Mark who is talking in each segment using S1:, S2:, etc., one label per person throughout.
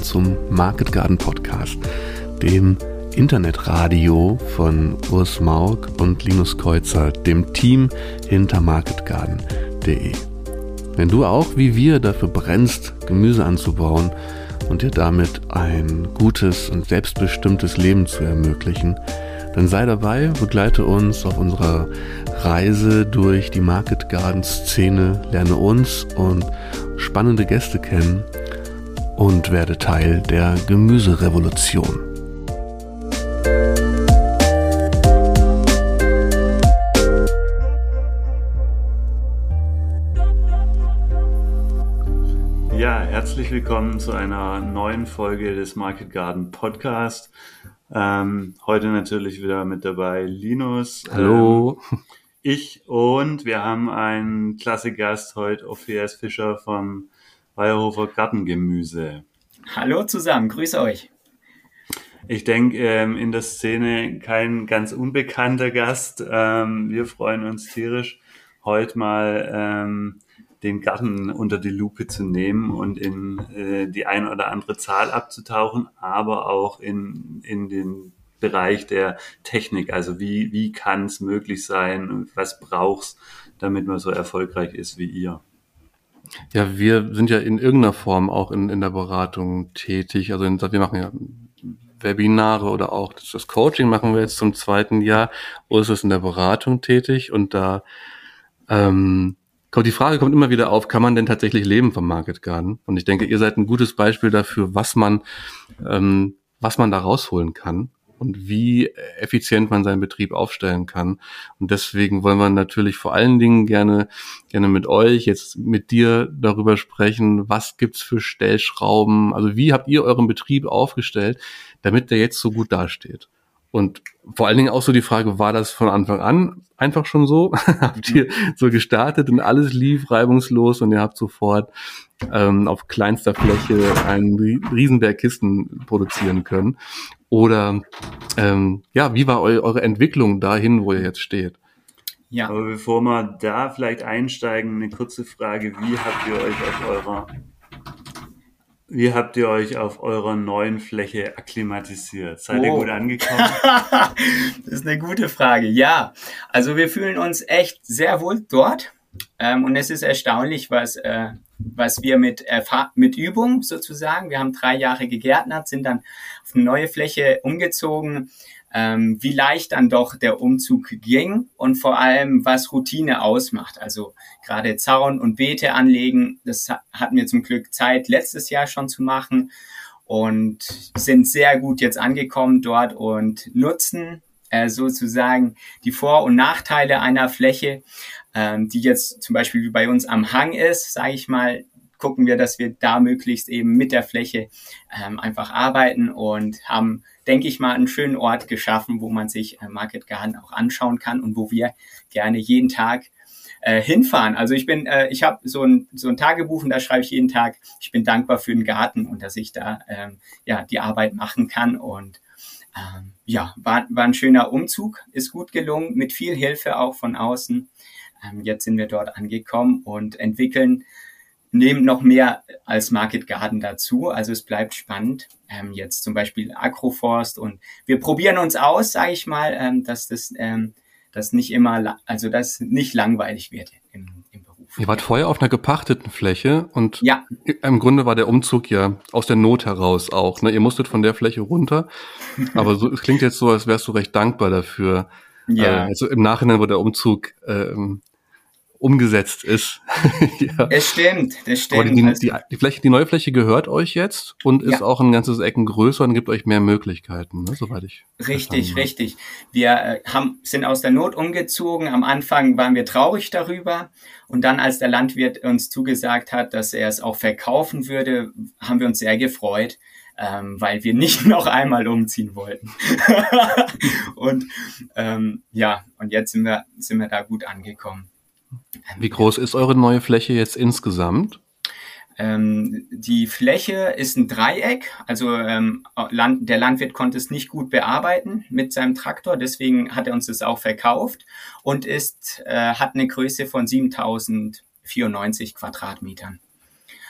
S1: willkommen zum Market Garden Podcast, dem Internetradio von Urs Maug und Linus Kreuzer, dem Team hinter marketgarden.de. Wenn du auch wie wir dafür brennst, Gemüse anzubauen und dir damit ein gutes und selbstbestimmtes Leben zu ermöglichen, dann sei dabei, begleite uns auf unserer Reise durch die Market Garden Szene, lerne uns und spannende Gäste kennen und werde Teil der Gemüserevolution.
S2: Ja, herzlich willkommen zu einer neuen Folge des Market Garden Podcast. Ähm, heute natürlich wieder mit dabei Linus.
S1: Hallo.
S2: Ähm, ich und wir haben einen klasse Gast heute, Ophias Fischer vom Bayerhofer Gartengemüse.
S3: Hallo zusammen, grüße euch.
S2: Ich denke, ähm, in der Szene kein ganz unbekannter Gast. Ähm, wir freuen uns tierisch, heute mal ähm, den Garten unter die Lupe zu nehmen und in äh, die ein oder andere Zahl abzutauchen, aber auch in, in den Bereich der Technik. Also wie, wie kann es möglich sein? Was brauchst, damit man so erfolgreich ist wie ihr?
S1: Ja, wir sind ja in irgendeiner Form auch in, in der Beratung tätig. Also in, wir machen ja Webinare oder auch das Coaching machen wir jetzt zum zweiten Jahr. Urs ist in der Beratung tätig und da ähm, die Frage kommt immer wieder auf, kann man denn tatsächlich leben vom Market Garden? Und ich denke, ihr seid ein gutes Beispiel dafür, was man, ähm, was man da rausholen kann und wie effizient man seinen Betrieb aufstellen kann. Und deswegen wollen wir natürlich vor allen Dingen gerne, gerne mit euch, jetzt mit dir darüber sprechen, was gibt's für Stellschrauben? Also wie habt ihr euren Betrieb aufgestellt, damit der jetzt so gut dasteht? Und vor allen Dingen auch so die Frage, war das von Anfang an einfach schon so? habt ihr so gestartet und alles lief reibungslos und ihr habt sofort ähm, auf kleinster Fläche einen Riesenberg Kisten produzieren können? Oder ähm, ja, wie war eu eure Entwicklung dahin, wo ihr jetzt steht?
S2: Ja. Aber bevor wir da vielleicht einsteigen, eine kurze Frage, wie habt ihr euch auf eurer wie habt ihr euch auf eurer neuen Fläche akklimatisiert? Seid oh. ihr gut angekommen?
S3: das ist eine gute Frage. Ja, also wir fühlen uns echt sehr wohl dort. Ähm, und es ist erstaunlich, was, äh, was wir mit, mit Übung sozusagen, wir haben drei Jahre gegärtnert, sind dann auf eine neue Fläche umgezogen, ähm, wie leicht dann doch der Umzug ging und vor allem, was Routine ausmacht. Also gerade Zaun und Beete anlegen, das hatten wir zum Glück Zeit letztes Jahr schon zu machen und sind sehr gut jetzt angekommen dort und nutzen äh, sozusagen die Vor- und Nachteile einer Fläche, ähm, die jetzt zum Beispiel wie bei uns am Hang ist, sage ich mal, gucken wir, dass wir da möglichst eben mit der Fläche ähm, einfach arbeiten und haben, denke ich mal, einen schönen Ort geschaffen, wo man sich äh, Market Garden auch anschauen kann und wo wir gerne jeden Tag äh, hinfahren. Also ich bin, äh, ich habe so ein, so ein Tagebuch und da schreibe ich jeden Tag, ich bin dankbar für den Garten und dass ich da ähm, ja die Arbeit machen kann und ähm, ja, war, war ein schöner Umzug, ist gut gelungen, mit viel Hilfe auch von außen. Ähm, jetzt sind wir dort angekommen und entwickeln nehmen noch mehr als Market Garden dazu. Also es bleibt spannend. Ähm, jetzt zum Beispiel Agroforst und wir probieren uns aus, sage ich mal, ähm, dass das, ähm, das nicht immer, also das nicht langweilig wird im, im Beruf.
S1: Ihr wart vorher auf einer gepachteten Fläche und ja. im Grunde war der Umzug ja aus der Not heraus auch. Ne? Ihr musstet von der Fläche runter, aber so, es klingt jetzt so, als wärst du recht dankbar dafür. Ja. Äh, also im Nachhinein, wo der Umzug ähm, umgesetzt ist.
S3: ja. Es stimmt, das stimmt.
S1: Die, also die, die, Fläche, die neue Fläche gehört euch jetzt und ist ja. auch ein ganzes Ecken größer und gibt euch mehr Möglichkeiten, ne, soweit ich.
S3: Richtig, richtig. Wir äh, haben, sind aus der Not umgezogen. Am Anfang waren wir traurig darüber. Und dann, als der Landwirt uns zugesagt hat, dass er es auch verkaufen würde, haben wir uns sehr gefreut. Ähm, weil wir nicht noch einmal umziehen wollten. und ähm, ja, und jetzt sind wir, sind wir da gut angekommen.
S1: Wie groß ist eure neue Fläche jetzt insgesamt?
S3: Ähm, die Fläche ist ein Dreieck, also ähm, Land, der Landwirt konnte es nicht gut bearbeiten mit seinem Traktor, deswegen hat er uns das auch verkauft und ist, äh, hat eine Größe von 7094 Quadratmetern.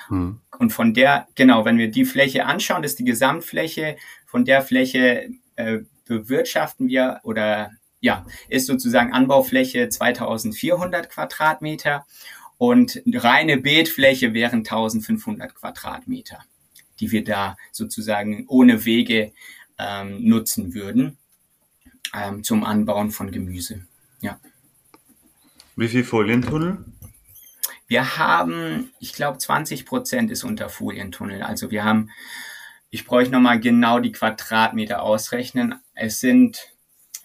S3: Hm. Und von der, genau, wenn wir die Fläche anschauen, das ist die Gesamtfläche, von der Fläche äh, bewirtschaften wir oder ja, ist sozusagen Anbaufläche 2400 Quadratmeter und reine Beetfläche wären 1500 Quadratmeter, die wir da sozusagen ohne Wege ähm, nutzen würden ähm, zum Anbauen von Gemüse. Ja.
S2: Wie viel Folientunnel?
S3: Wir haben, ich glaube, 20 Prozent ist unter Folientunnel. Also wir haben, ich bräuchte nochmal genau die Quadratmeter ausrechnen. Es sind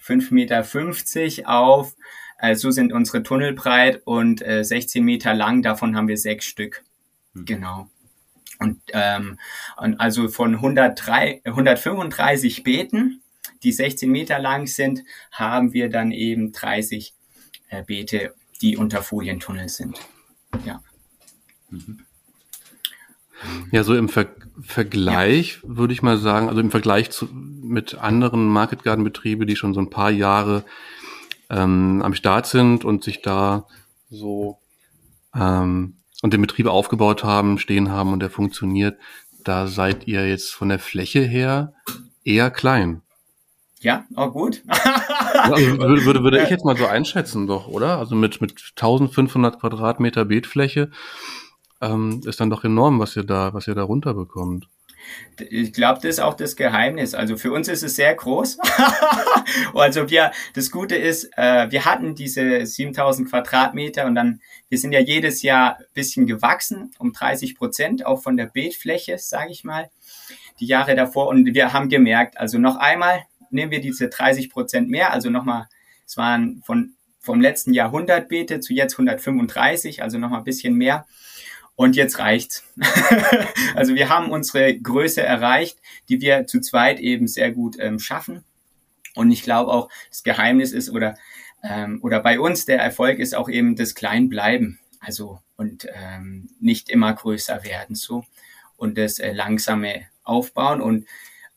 S3: 5,50 Meter auf äh, so sind unsere Tunnel breit und äh, 16 Meter lang, davon haben wir sechs Stück. Mhm. Genau. Und, ähm, und also von 103, 135 Beeten, die 16 Meter lang sind, haben wir dann eben 30 äh, Beete, die unter Folientunnel sind. Ja.
S1: Mhm. Ja, so im Ver Vergleich ja. würde ich mal sagen, also im Vergleich zu, mit anderen Market Garden Betriebe, die schon so ein paar Jahre ähm, am Start sind und sich da so ähm, und den Betrieb aufgebaut haben, stehen haben und der funktioniert, da seid ihr jetzt von der Fläche her eher klein.
S3: Ja, auch gut.
S1: also würde, würde, würde ich jetzt mal so einschätzen, doch, oder? Also mit, mit 1500 Quadratmeter Beetfläche ähm, ist dann doch enorm, was ihr da, was ihr da runterbekommt.
S3: Ich glaube, das ist auch das Geheimnis. Also für uns ist es sehr groß. also wir, das Gute ist, äh, wir hatten diese 7000 Quadratmeter und dann, wir sind ja jedes Jahr bisschen gewachsen, um 30 Prozent, auch von der Beetfläche, sage ich mal, die Jahre davor. Und wir haben gemerkt, also noch einmal nehmen wir diese 30 Prozent mehr, also nochmal, es waren von, vom letzten Jahr 100 Beete zu jetzt 135, also nochmal ein bisschen mehr. Und jetzt reicht's. also wir haben unsere Größe erreicht, die wir zu zweit eben sehr gut ähm, schaffen. Und ich glaube auch, das Geheimnis ist oder ähm, oder bei uns der Erfolg ist auch eben das Kleinbleiben. Also und ähm, nicht immer größer werden so und das äh, langsame Aufbauen. Und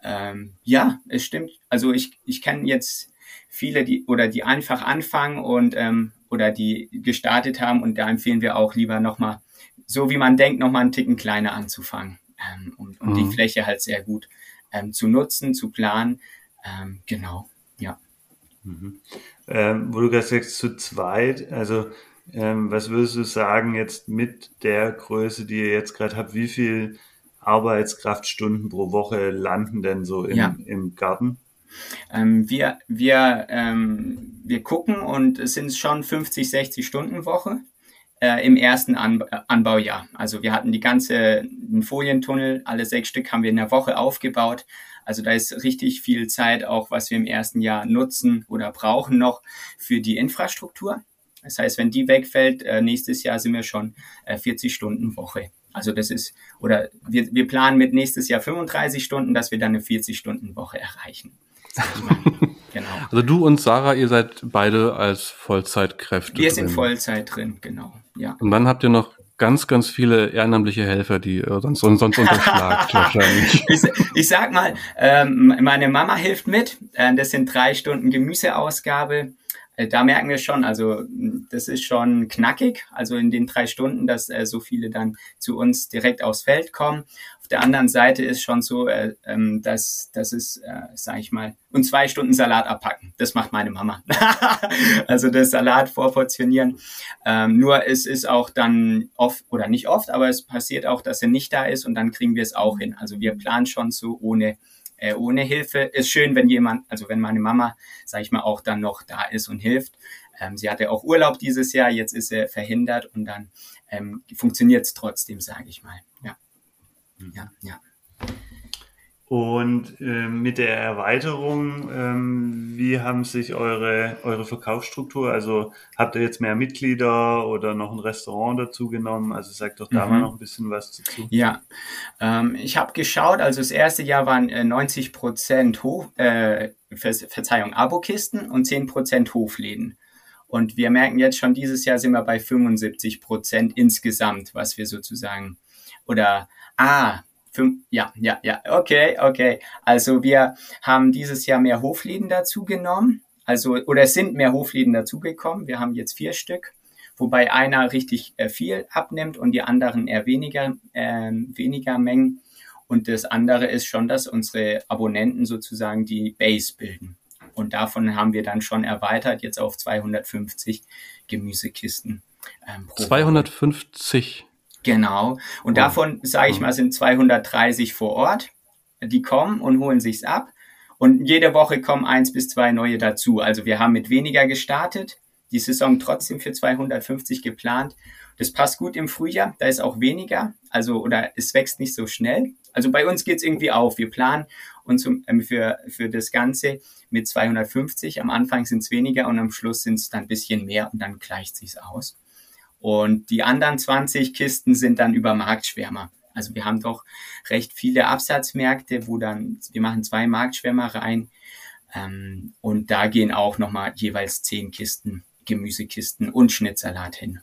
S3: ähm, ja, es stimmt. Also ich ich kenne jetzt viele, die oder die einfach anfangen und ähm, oder die gestartet haben und da empfehlen wir auch lieber nochmal so wie man denkt, nochmal einen Ticken kleiner anzufangen ähm, und, und mhm. die Fläche halt sehr gut ähm, zu nutzen, zu planen. Ähm, genau, ja.
S2: Mhm. Ähm, wo du gerade sagst, zu zweit, also ähm, was würdest du sagen jetzt mit der Größe, die ihr jetzt gerade habt, wie viel Arbeitskraftstunden pro Woche landen denn so im, ja. im Garten?
S3: Ähm, wir, wir, ähm, wir gucken und es sind schon 50, 60 Stunden Woche äh, im ersten An Anbaujahr. Also wir hatten die ganze Folientunnel, alle sechs Stück haben wir in der Woche aufgebaut. Also da ist richtig viel Zeit auch, was wir im ersten Jahr nutzen oder brauchen noch für die Infrastruktur. Das heißt, wenn die wegfällt, äh, nächstes Jahr sind wir schon äh, 40 Stunden Woche. Also das ist, oder wir, wir planen mit nächstes Jahr 35 Stunden, dass wir dann eine 40 Stunden Woche erreichen.
S1: genau. Also du und Sarah, ihr seid beide als Vollzeitkräfte.
S3: Wir drin. sind Vollzeit drin, genau. Ja.
S1: Und dann habt ihr noch ganz, ganz viele ehrenamtliche Helfer, die äh, sonst, sonst unterschlagt wahrscheinlich.
S3: Ich, ich, sag mal, ähm, meine Mama hilft mit. Äh, das sind drei Stunden Gemüseausgabe. Äh, da merken wir schon, also das ist schon knackig, also in den drei Stunden, dass äh, so viele dann zu uns direkt aufs Feld kommen. Der anderen Seite ist schon so, äh, ähm, dass das ist, äh, sage ich mal, und zwei Stunden Salat abpacken. Das macht meine Mama. also das Salat vorportionieren. Ähm, nur es ist auch dann oft oder nicht oft, aber es passiert auch, dass er nicht da ist und dann kriegen wir es auch hin. Also wir planen schon so ohne äh, ohne Hilfe. Ist schön, wenn jemand, also wenn meine Mama, sage ich mal, auch dann noch da ist und hilft. Ähm, sie hatte auch Urlaub dieses Jahr, jetzt ist er verhindert und dann ähm, funktioniert es trotzdem, sage ich mal. Ja.
S2: Ja, ja. Und äh, mit der Erweiterung, ähm, wie haben sich eure, eure Verkaufsstruktur, also habt ihr jetzt mehr Mitglieder oder noch ein Restaurant dazu genommen? Also sagt doch da mhm. mal noch ein bisschen was dazu.
S3: Ja, ähm, ich habe geschaut, also das erste Jahr waren äh, 90 Prozent Hof, äh, Ver Verzeihung, Abokisten und 10 Prozent Hofläden. Und wir merken jetzt schon, dieses Jahr sind wir bei 75 Prozent insgesamt, was wir sozusagen, oder, ah, Fünf, ja, ja, ja, okay, okay. Also wir haben dieses Jahr mehr Hofläden dazu genommen. Also, oder es sind mehr Hofläden dazugekommen. Wir haben jetzt vier Stück. wobei einer richtig äh, viel abnimmt und die anderen eher weniger, äh, weniger Mengen. Und das andere ist schon, dass unsere Abonnenten sozusagen die Base bilden. Und davon haben wir dann schon erweitert jetzt auf 250 Gemüsekisten
S1: ähm, pro 250.
S3: Genau. Und oh. davon, sage ich mal, sind 230 vor Ort. Die kommen und holen sich's ab. Und jede Woche kommen eins bis zwei neue dazu. Also wir haben mit weniger gestartet, die Saison trotzdem für 250 geplant. Das passt gut im Frühjahr, da ist auch weniger, also oder es wächst nicht so schnell. Also bei uns geht's irgendwie auf. Wir planen uns zum, ähm, für, für das Ganze mit 250. Am Anfang sind's weniger und am Schluss sind's dann ein bisschen mehr und dann gleicht sich's aus. Und die anderen 20 Kisten sind dann über Marktschwärmer. Also wir haben doch recht viele Absatzmärkte, wo dann, wir machen zwei Marktschwärmer rein. Ähm, und da gehen auch nochmal jeweils zehn Kisten, Gemüsekisten und Schnittsalat hin.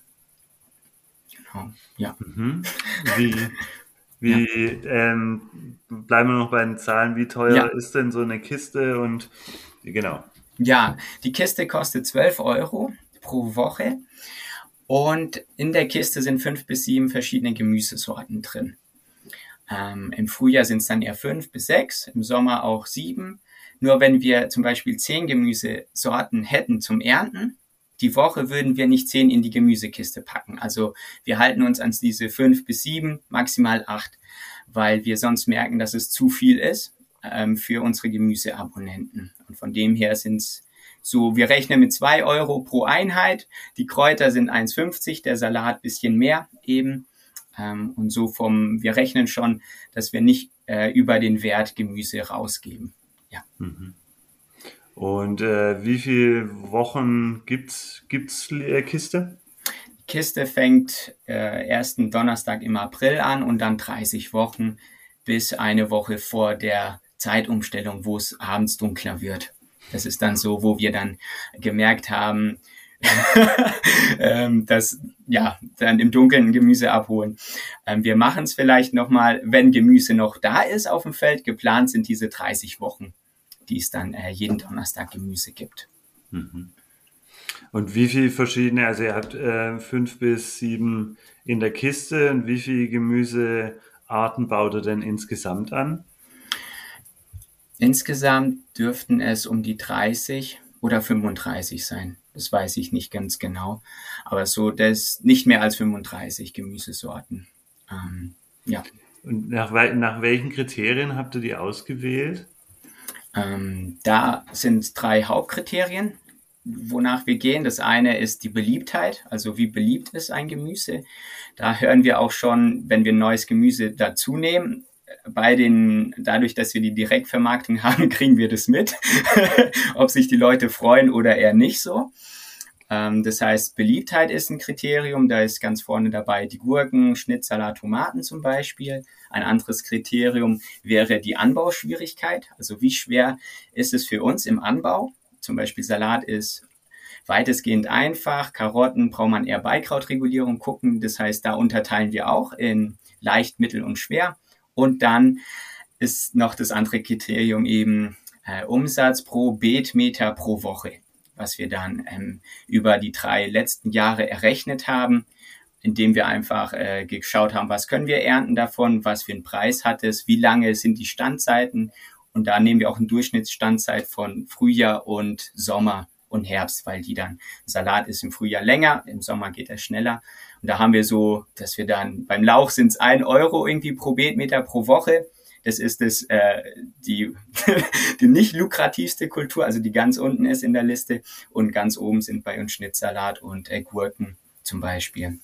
S2: Genau, ja. Mhm. Wie, wie ja. ähm, bleiben wir noch bei den Zahlen, wie teuer ja. ist denn so eine Kiste und genau.
S3: Ja, die Kiste kostet 12 Euro pro Woche. Und in der Kiste sind fünf bis sieben verschiedene Gemüsesorten drin. Ähm, Im Frühjahr sind es dann eher fünf bis sechs, im Sommer auch sieben. Nur wenn wir zum Beispiel zehn Gemüsesorten hätten zum Ernten, die Woche würden wir nicht zehn in die Gemüsekiste packen. Also wir halten uns an diese fünf bis sieben, maximal acht, weil wir sonst merken, dass es zu viel ist ähm, für unsere Gemüseabonnenten. Und von dem her sind es so, wir rechnen mit zwei Euro pro Einheit. Die Kräuter sind 1,50, der Salat bisschen mehr eben. Ähm, und so vom, wir rechnen schon, dass wir nicht äh, über den Wert Gemüse rausgeben. Ja. Mhm.
S2: Und äh, wie viele Wochen gibt's gibt's äh, Kiste?
S3: Die Kiste fängt äh, ersten Donnerstag im April an und dann 30 Wochen bis eine Woche vor der Zeitumstellung, wo es abends dunkler wird. Das ist dann so, wo wir dann gemerkt haben, ähm, das ja dann im Dunkeln Gemüse abholen. Ähm, wir machen es vielleicht noch mal, wenn Gemüse noch da ist auf dem Feld. Geplant sind diese 30 Wochen, die es dann äh, jeden Donnerstag Gemüse gibt. Mhm.
S2: Und wie viele verschiedene, also ihr habt äh, fünf bis sieben in der Kiste und wie viele Gemüsearten baut ihr denn insgesamt an?
S3: Insgesamt dürften es um die 30 oder 35 sein. Das weiß ich nicht ganz genau. Aber so, das nicht mehr als 35 Gemüsesorten. Ähm, ja.
S2: Und nach, nach welchen Kriterien habt ihr die ausgewählt?
S3: Ähm, da sind drei Hauptkriterien, wonach wir gehen. Das eine ist die Beliebtheit, also wie beliebt ist ein Gemüse. Da hören wir auch schon, wenn wir neues Gemüse dazu nehmen, bei den, dadurch, dass wir die Direktvermarktung haben, kriegen wir das mit, ob sich die Leute freuen oder eher nicht so. Ähm, das heißt, Beliebtheit ist ein Kriterium. Da ist ganz vorne dabei die Gurken, Schnittsalat, Tomaten zum Beispiel. Ein anderes Kriterium wäre die Anbauschwierigkeit. Also wie schwer ist es für uns im Anbau? Zum Beispiel Salat ist weitestgehend einfach. Karotten braucht man eher Beikrautregulierung gucken. Das heißt, da unterteilen wir auch in leicht, mittel und schwer. Und dann ist noch das andere Kriterium eben äh, Umsatz pro Beetmeter pro Woche, was wir dann ähm, über die drei letzten Jahre errechnet haben, indem wir einfach äh, geschaut haben, was können wir ernten davon, was für einen Preis hat es, wie lange sind die Standzeiten und da nehmen wir auch eine Durchschnittsstandzeit von Frühjahr und Sommer und Herbst, weil die dann, Salat ist im Frühjahr länger, im Sommer geht er schneller. Und da haben wir so, dass wir dann, beim Lauch sind es ein Euro irgendwie pro Beetmeter pro Woche. Das ist das, äh, die, die nicht lukrativste Kultur, also die ganz unten ist in der Liste. Und ganz oben sind bei uns Schnittsalat und äh, Gurken zum Beispiel.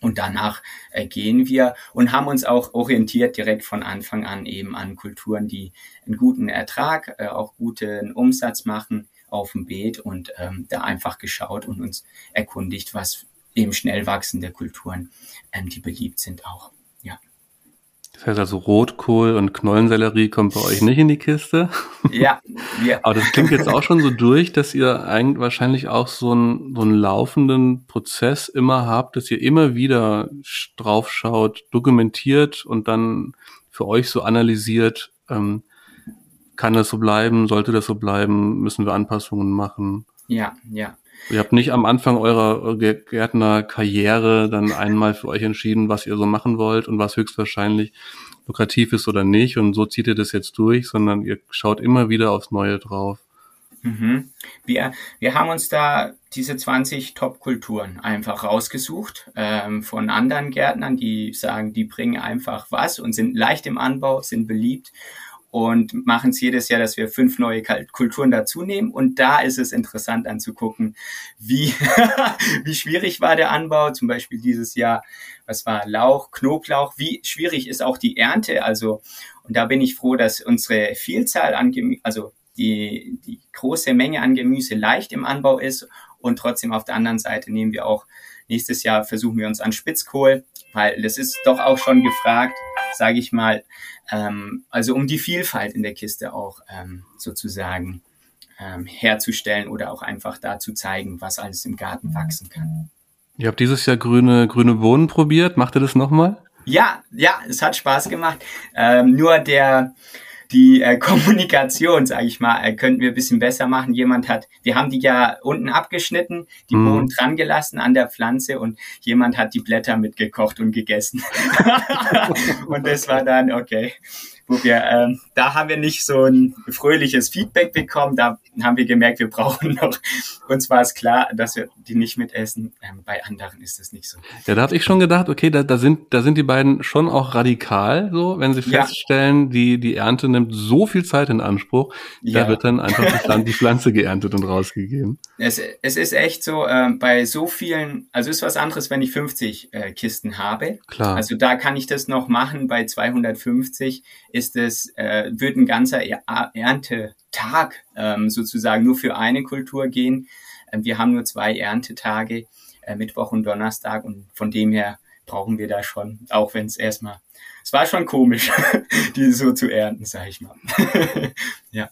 S3: Und danach äh, gehen wir und haben uns auch orientiert direkt von Anfang an eben an Kulturen, die einen guten Ertrag, äh, auch guten Umsatz machen auf dem Beet und ähm, da einfach geschaut und uns erkundigt, was eben schnell wachsende Kulturen, ähm, die beliebt sind auch. Ja.
S1: Das heißt also Rotkohl und Knollensellerie kommt bei euch nicht in die Kiste.
S3: Ja. ja.
S1: Aber das klingt jetzt auch schon so durch, dass ihr eigentlich wahrscheinlich auch so einen, so einen laufenden Prozess immer habt, dass ihr immer wieder draufschaut, dokumentiert und dann für euch so analysiert, ähm, kann das so bleiben? Sollte das so bleiben? Müssen wir Anpassungen machen?
S3: Ja, ja.
S1: Ihr habt nicht am Anfang eurer Gärtnerkarriere dann einmal für euch entschieden, was ihr so machen wollt und was höchstwahrscheinlich lukrativ ist oder nicht und so zieht ihr das jetzt durch, sondern ihr schaut immer wieder aufs Neue drauf.
S3: Mhm. Wir, wir haben uns da diese 20 Top-Kulturen einfach rausgesucht ähm, von anderen Gärtnern, die sagen, die bringen einfach was und sind leicht im Anbau, sind beliebt und machen es jedes Jahr, dass wir fünf neue Kulturen dazu nehmen. Und da ist es interessant anzugucken, wie, wie schwierig war der Anbau. Zum Beispiel dieses Jahr, was war Lauch, Knoblauch, wie schwierig ist auch die Ernte. Also, und da bin ich froh, dass unsere Vielzahl an, also die, die große Menge an Gemüse leicht im Anbau ist und trotzdem auf der anderen Seite nehmen wir auch nächstes Jahr versuchen wir uns an Spitzkohl, weil das ist doch auch schon gefragt, sage ich mal, ähm, also um die Vielfalt in der Kiste auch ähm, sozusagen ähm, herzustellen oder auch einfach da zu zeigen, was alles im Garten wachsen kann.
S1: Ihr habt dieses Jahr grüne, grüne Bohnen probiert. Macht ihr das nochmal?
S3: Ja, ja, es hat Spaß gemacht. Ähm, nur der, die äh, Kommunikation, sage ich mal, äh, könnten wir ein bisschen besser machen. Jemand hat, wir haben die ja unten abgeschnitten, die mhm. Bohnen dran gelassen an der Pflanze und jemand hat die Blätter mitgekocht und gegessen. und das war dann okay wo wir, ähm, da haben wir nicht so ein fröhliches Feedback bekommen. Da haben wir gemerkt, wir brauchen noch. Uns war es klar, dass wir die nicht mitessen. Ähm, bei anderen ist das nicht so.
S1: Ja, da habe ich schon gedacht, okay, da, da sind, da sind die beiden schon auch radikal, so, wenn sie feststellen, ja. die, die Ernte nimmt so viel Zeit in Anspruch, ja. da wird dann einfach die Pflanze, geerntet und rausgegeben.
S3: Es, es ist echt so, äh, bei so vielen, also ist was anderes, wenn ich 50 äh, Kisten habe. Klar. Also da kann ich das noch machen. Bei 250 ist es, äh, wird ein ganzer Erntetag ähm, sozusagen nur für eine Kultur gehen. Ähm, wir haben nur zwei Erntetage, äh, Mittwoch und Donnerstag und von dem her brauchen wir da schon, auch wenn es erstmal, es war schon komisch, die so zu ernten, sag ich mal. ja.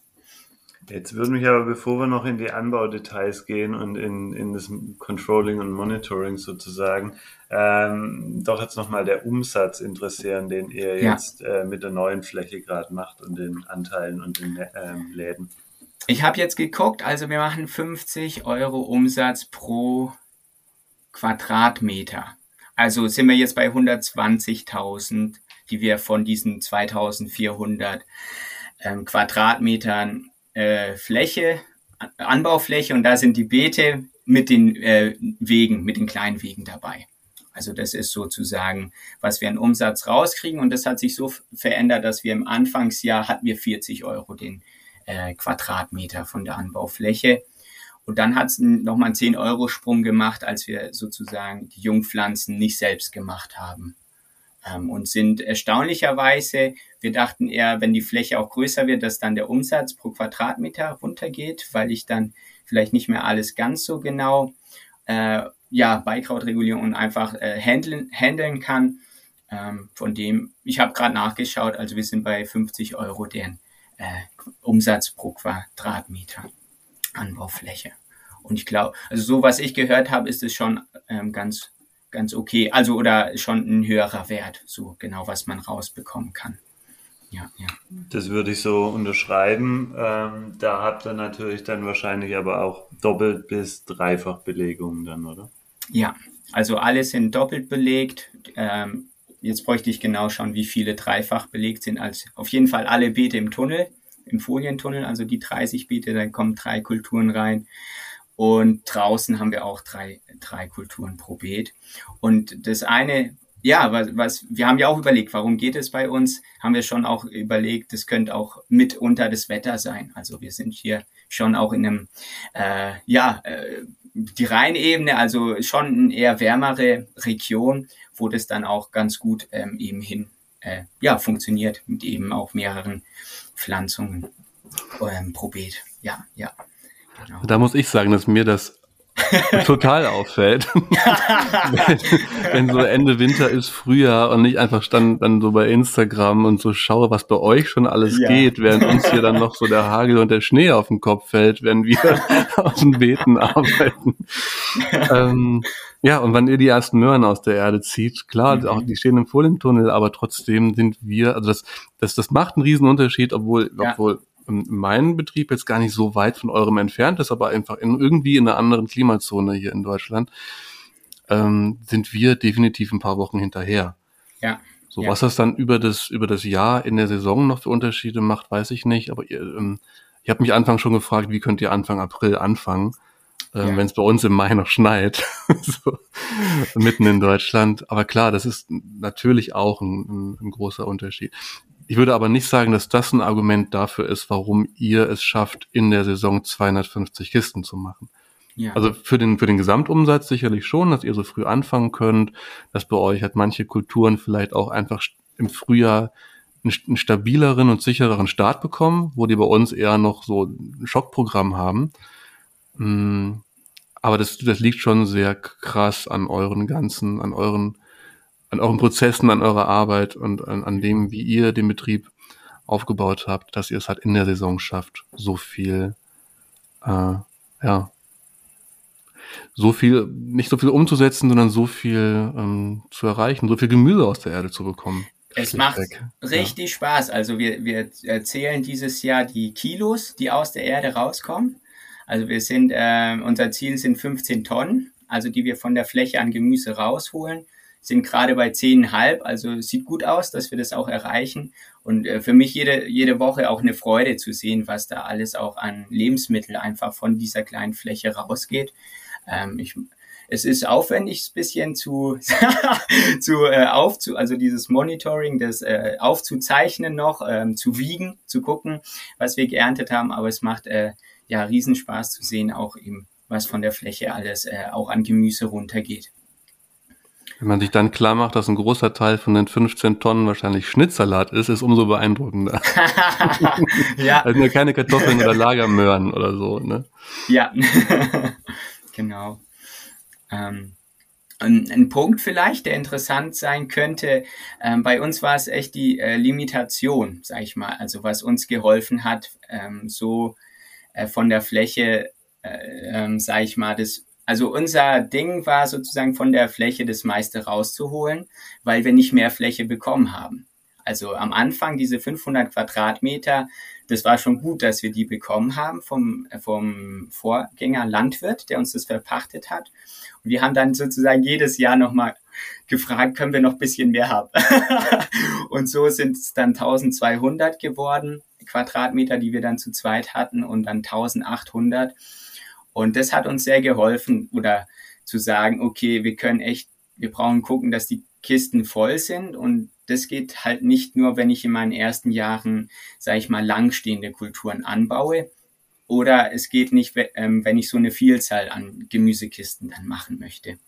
S2: Jetzt würde mich aber, bevor wir noch in die Anbaudetails gehen und in, in das Controlling und Monitoring sozusagen, ähm, doch jetzt nochmal der Umsatz interessieren, den ihr ja. jetzt äh, mit der neuen Fläche gerade macht und den Anteilen und den ähm, Läden.
S3: Ich habe jetzt geguckt, also wir machen 50 Euro Umsatz pro Quadratmeter. Also sind wir jetzt bei 120.000, die wir von diesen 2400 ähm, Quadratmetern äh, Fläche, Anbaufläche und da sind die Beete mit den äh, Wegen, mit den kleinen Wegen dabei. Also das ist sozusagen, was wir an Umsatz rauskriegen und das hat sich so verändert, dass wir im Anfangsjahr hatten wir 40 Euro den äh, Quadratmeter von der Anbaufläche. Und dann hat es nochmal einen 10-Euro-Sprung gemacht, als wir sozusagen die Jungpflanzen nicht selbst gemacht haben. Ähm, und sind erstaunlicherweise, wir dachten eher, wenn die Fläche auch größer wird, dass dann der Umsatz pro Quadratmeter runtergeht, weil ich dann vielleicht nicht mehr alles ganz so genau äh, ja, Beikrautregulierung und einfach äh, handeln, handeln kann. Ähm, von dem, ich habe gerade nachgeschaut, also wir sind bei 50 Euro den äh, Umsatz pro Quadratmeter Anbaufläche. Und ich glaube, also so was ich gehört habe, ist es schon ähm, ganz ganz okay. Also oder schon ein höherer Wert, so genau, was man rausbekommen kann. Ja, ja.
S2: Das würde ich so unterschreiben. Ähm, da habt ihr natürlich dann wahrscheinlich aber auch doppelt bis dreifach Belegungen dann, oder?
S3: Ja, also alle sind doppelt belegt. Ähm, jetzt bräuchte ich genau schauen, wie viele dreifach belegt sind. Also auf jeden Fall alle Beete im Tunnel, im Folientunnel, also die 30 Beete, da kommen drei Kulturen rein. Und draußen haben wir auch drei, drei Kulturen pro Beet. Und das eine, ja, was, was, wir haben ja auch überlegt, warum geht es bei uns? Haben wir schon auch überlegt, das könnte auch mitunter das Wetter sein. Also wir sind hier schon auch in einem, äh, ja, äh, die Rheinebene, also schon eine eher wärmere Region, wo das dann auch ganz gut ähm, eben hin, äh, ja, funktioniert mit eben auch mehreren Pflanzungen ähm, pro. Ja, ja.
S1: Genau. Da muss ich sagen, dass mir das total auffällt. wenn, wenn, so Ende Winter ist, Frühjahr und nicht einfach stand dann so bei Instagram und so schaue, was bei euch schon alles ja. geht, während uns hier dann noch so der Hagel und der Schnee auf den Kopf fällt, wenn wir auf den Beeten arbeiten. ähm, ja, und wenn ihr die ersten Möhren aus der Erde zieht, klar, mhm. auch die stehen im Folientunnel, aber trotzdem sind wir, also das, das, das macht einen riesen Unterschied, obwohl, ja. obwohl mein Betrieb jetzt gar nicht so weit von eurem entfernt ist, aber einfach in, irgendwie in einer anderen Klimazone hier in Deutschland, ähm, sind wir definitiv ein paar Wochen hinterher.
S3: Ja.
S1: So,
S3: ja.
S1: was das dann über das, über das Jahr in der Saison noch für Unterschiede macht, weiß ich nicht. Aber ihr, ähm, ich habe mich Anfang schon gefragt, wie könnt ihr Anfang April anfangen, ähm,
S3: Ja.
S1: wenn es bei uns im Mai noch schneit, so, mitten in Deutschland. Aber klar, das ist natürlich auch ein, ein, ein großer Unterschied. Ich würde aber nicht sagen, dass das ein Argument dafür ist, warum ihr es schafft, in der Saison 250 Kisten zu machen.
S3: ja.
S1: Also für den, für den Gesamtumsatz sicherlich schon, dass ihr so früh anfangen könnt, dass bei euch halt manche Kulturen vielleicht auch einfach im Frühjahr einen, einen stabileren und sichereren Start bekommen, wo die bei uns eher noch so ein Schockprogramm haben. Mm, Aber das, das liegt schon sehr krass an euren ganzen, an euren, an euren Prozessen, an eurer Arbeit und an, an dem, wie ihr den Betrieb aufgebaut habt, dass ihr es halt in der Saison schafft, so viel, äh, ja, so viel, nicht so viel umzusetzen, sondern so viel ähm, zu erreichen, so viel Gemüse aus der Erde zu bekommen.
S3: Es macht
S1: Schlichtweg.
S3: richtig Spaß. Also wir, wir erzählen dieses Jahr die Kilos, die aus der Erde rauskommen. Also wir sind, äh, unser Ziel sind 15 Tonnen, also die wir von der Fläche an Gemüse rausholen. Sind gerade bei 10,5, also sieht gut aus, dass wir das auch erreichen. Und äh, für mich jede, jede Woche auch eine Freude zu sehen, was da alles auch an Lebensmittel einfach von dieser kleinen Fläche rausgeht. Ähm, ich, es ist aufwendig, ein bisschen zu, zu äh, aufzu, also dieses Monitoring, das äh, aufzuzeichnen noch, ähm, zu wiegen, zu gucken, was wir geerntet haben. Aber es macht äh, ja Riesenspaß zu sehen, auch eben, was von der Fläche alles äh, auch an Gemüse runtergeht.
S1: Wenn man sich dann klar macht, dass ein großer Teil von den 15 Tonnen wahrscheinlich Schnittsalat ist, ist umso beeindruckender.
S3: ja,
S1: Also nur keine Kartoffeln oder Lagermöhren oder so, ne?
S3: Ja, genau. Ähm, ein, ein Punkt vielleicht, der interessant sein könnte, ähm, bei uns war es echt die äh, Limitation, sag ich mal, also was uns geholfen hat, ähm, so äh, von der Fläche, äh, ähm, sag ich mal, das also unser Ding war sozusagen von der Fläche das meiste rauszuholen, weil wir nicht mehr Fläche bekommen haben. Also am Anfang diese 500 Quadratmeter, das war schon gut, dass wir die bekommen haben vom, vom Vorgänger Landwirt, der uns das verpachtet hat. Und wir haben dann sozusagen jedes Jahr nochmal gefragt, können wir noch ein bisschen mehr haben? und so sind es dann 1200 geworden, Quadratmeter, die wir dann zu zweit hatten und dann 1800. Und das hat uns sehr geholfen oder zu sagen, okay, wir können echt, wir brauchen gucken, dass die Kisten voll sind. Und das geht halt nicht nur, wenn ich in meinen ersten Jahren, sage ich mal, langstehende Kulturen anbaue. Oder es geht nicht, ähm, wenn ich so eine Vielzahl an Gemüsekisten dann machen möchte.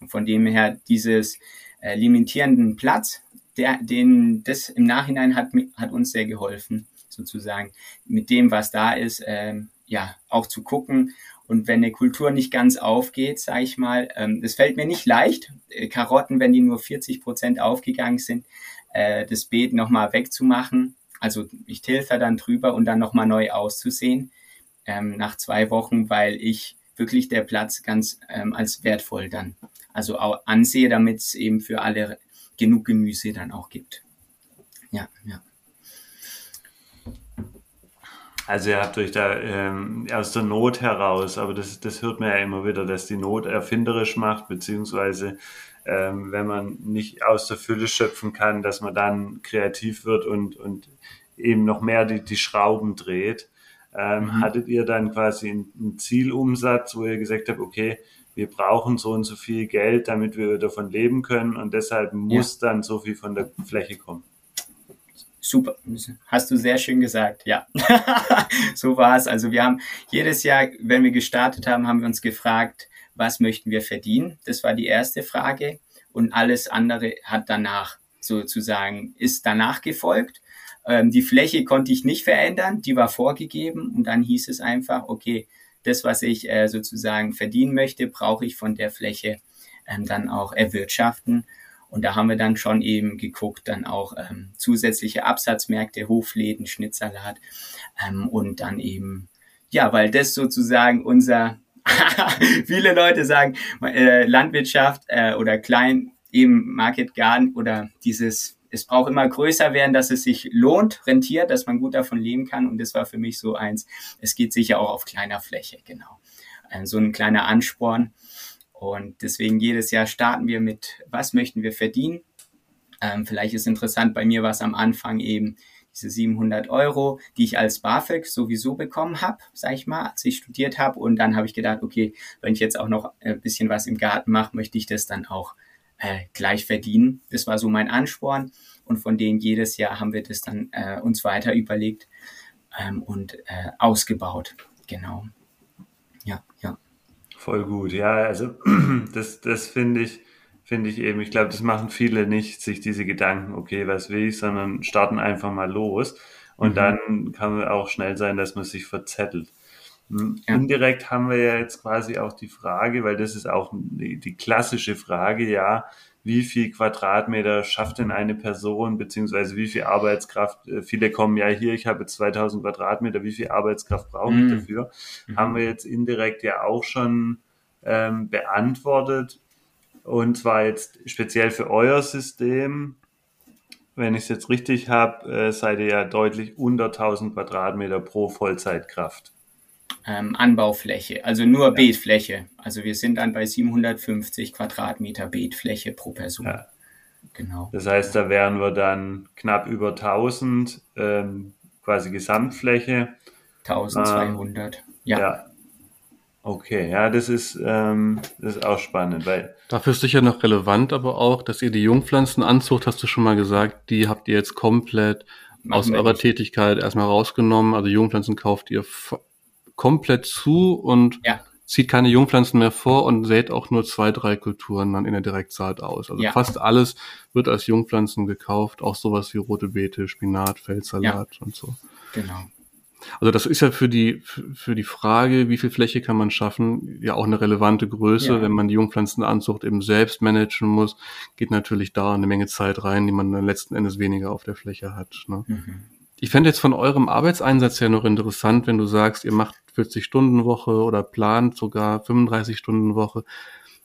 S3: Und von dem her dieses äh, limitierenden Platz, der, den, das im Nachhinein hat, hat uns sehr geholfen, sozusagen mit dem, was da ist, ähm, ja, auch zu gucken, und wenn eine Kultur nicht ganz aufgeht, sage ich mal, ähm, fällt mir nicht leicht. Äh, Karotten, wenn die nur 40 Prozent aufgegangen sind, äh, das Beet nochmal wegzumachen. Also ich tilfe dann drüber und dann nochmal neu auszusehen ähm, nach zwei Wochen, weil ich wirklich der Platz ganz ähm, als wertvoll dann also auch ansehe, damit es eben für alle genug Gemüse dann auch gibt. Ja, ja.
S2: Also ihr habt euch da ähm, aus der Not heraus, aber das, das hört man ja immer wieder, dass die Not erfinderisch macht, beziehungsweise ähm, wenn man nicht aus der Fülle schöpfen kann, dass man dann kreativ wird und, und eben noch mehr die, die Schrauben dreht. Ähm, mhm. Hattet ihr dann quasi einen, Zielumsatz, wo ihr gesagt habt, okay, wir brauchen so und so viel Geld, damit wir davon leben können und deshalb muss ja. dann so viel von der Fläche kommen?
S3: Super, hast du sehr schön gesagt, ja. so war es. Also wir haben jedes Jahr, wenn wir gestartet haben, haben wir uns gefragt, was möchten wir verdienen? Das war die erste Frage. Und alles andere hat danach sozusagen, ist danach gefolgt. Ähm, die Fläche konnte ich nicht verändern, die war vorgegeben. Und dann hieß es einfach, okay, das, was ich äh, sozusagen verdienen möchte, brauche ich von der Fläche ähm, dann auch erwirtschaften. Und da haben wir dann schon eben geguckt, dann auch ähm, zusätzliche Absatzmärkte, Hofläden, Schnittsalat ähm, und dann eben, ja, weil das sozusagen unser, viele Leute sagen, äh, Landwirtschaft äh, oder klein, eben Market Garden oder dieses es braucht immer größer werden, dass es sich lohnt, rentiert, dass man gut davon leben kann. Und das war für mich so eins. Es geht sicher auch auf kleiner Fläche, genau. Ähm, so ein kleiner Ansporn. Und deswegen jedes Jahr starten wir mit, was möchten wir verdienen? Ähm, vielleicht ist interessant, bei mir war es am Anfang eben diese 700 Euro, die ich als BAföG sowieso bekommen habe, sag ich mal, als ich studiert habe. Und dann habe ich gedacht, okay, wenn ich jetzt auch noch ein bisschen was im Garten mache, möchte ich das dann auch äh, gleich verdienen. Das war so mein Ansporn. Und von dem jedes Jahr haben wir das dann äh, uns weiter überlegt ähm, und äh, ausgebaut. Genau.
S2: Voll gut. Ja, also das, das finde ich, finde ich eben, ich glaube, das machen viele nicht, sich diese Gedanken, okay, was will ich, sondern starten einfach mal los. Und mhm. dann kann es auch schnell sein, dass man sich verzettelt. Hm, ja. Indirekt haben wir ja jetzt quasi auch die Frage, weil das ist auch die, die klassische Frage, ja, wie viel Quadratmeter schafft denn eine Person, beziehungsweise wie viel Arbeitskraft, äh, viele kommen ja hier, ich habe 2000 Quadratmeter, wie viel Arbeitskraft brauche ich mhm. dafür? Mhm. Haben wir jetzt indirekt ja auch schon ähm, beantwortet. Und zwar jetzt speziell für euer System, wenn ich es jetzt richtig habe, äh, seid ihr ja deutlich unter 1000 Quadratmeter pro Vollzeitkraft.
S3: Ähm, Anbaufläche, also nur ja. Beetfläche. Also wir sind dann bei 750 Quadratmeter Beetfläche pro Person. Ja.
S2: Genau. Das heißt, da wären wir dann knapp über 1000 ähm, quasi Gesamtfläche.
S3: 1200, ähm, ja. ja.
S2: Okay, ja, das ist, ähm, das ist auch spannend, weil.
S1: Dafür ist sicher noch relevant, aber auch, dass ihr die Jungpflanzenanzucht, hast du schon mal gesagt, die habt ihr jetzt komplett aus eurer nicht. Tätigkeit erstmal rausgenommen. Also Jungpflanzen kauft ihr komplett zu und ja. zieht keine Jungpflanzen mehr vor und sät auch nur zwei, drei Kulturen dann in der Direktsaat aus. Also ja. fast alles wird als Jungpflanzen gekauft, auch sowas wie rote Beete, Spinat, Feldsalat ja. und so.
S3: Genau.
S1: Also das ist ja für die, für die Frage, wie viel Fläche kann man schaffen, ja auch eine relevante Größe. Ja. Wenn man die Jungpflanzenanzucht eben selbst managen muss, geht natürlich da eine Menge Zeit rein, die man dann letzten Endes weniger auf der Fläche hat. Ne? Mhm. Ich fände jetzt von eurem Arbeitseinsatz ja noch interessant, wenn du sagst, ihr macht 40-Stunden-Woche oder plant sogar 35-Stunden-Woche.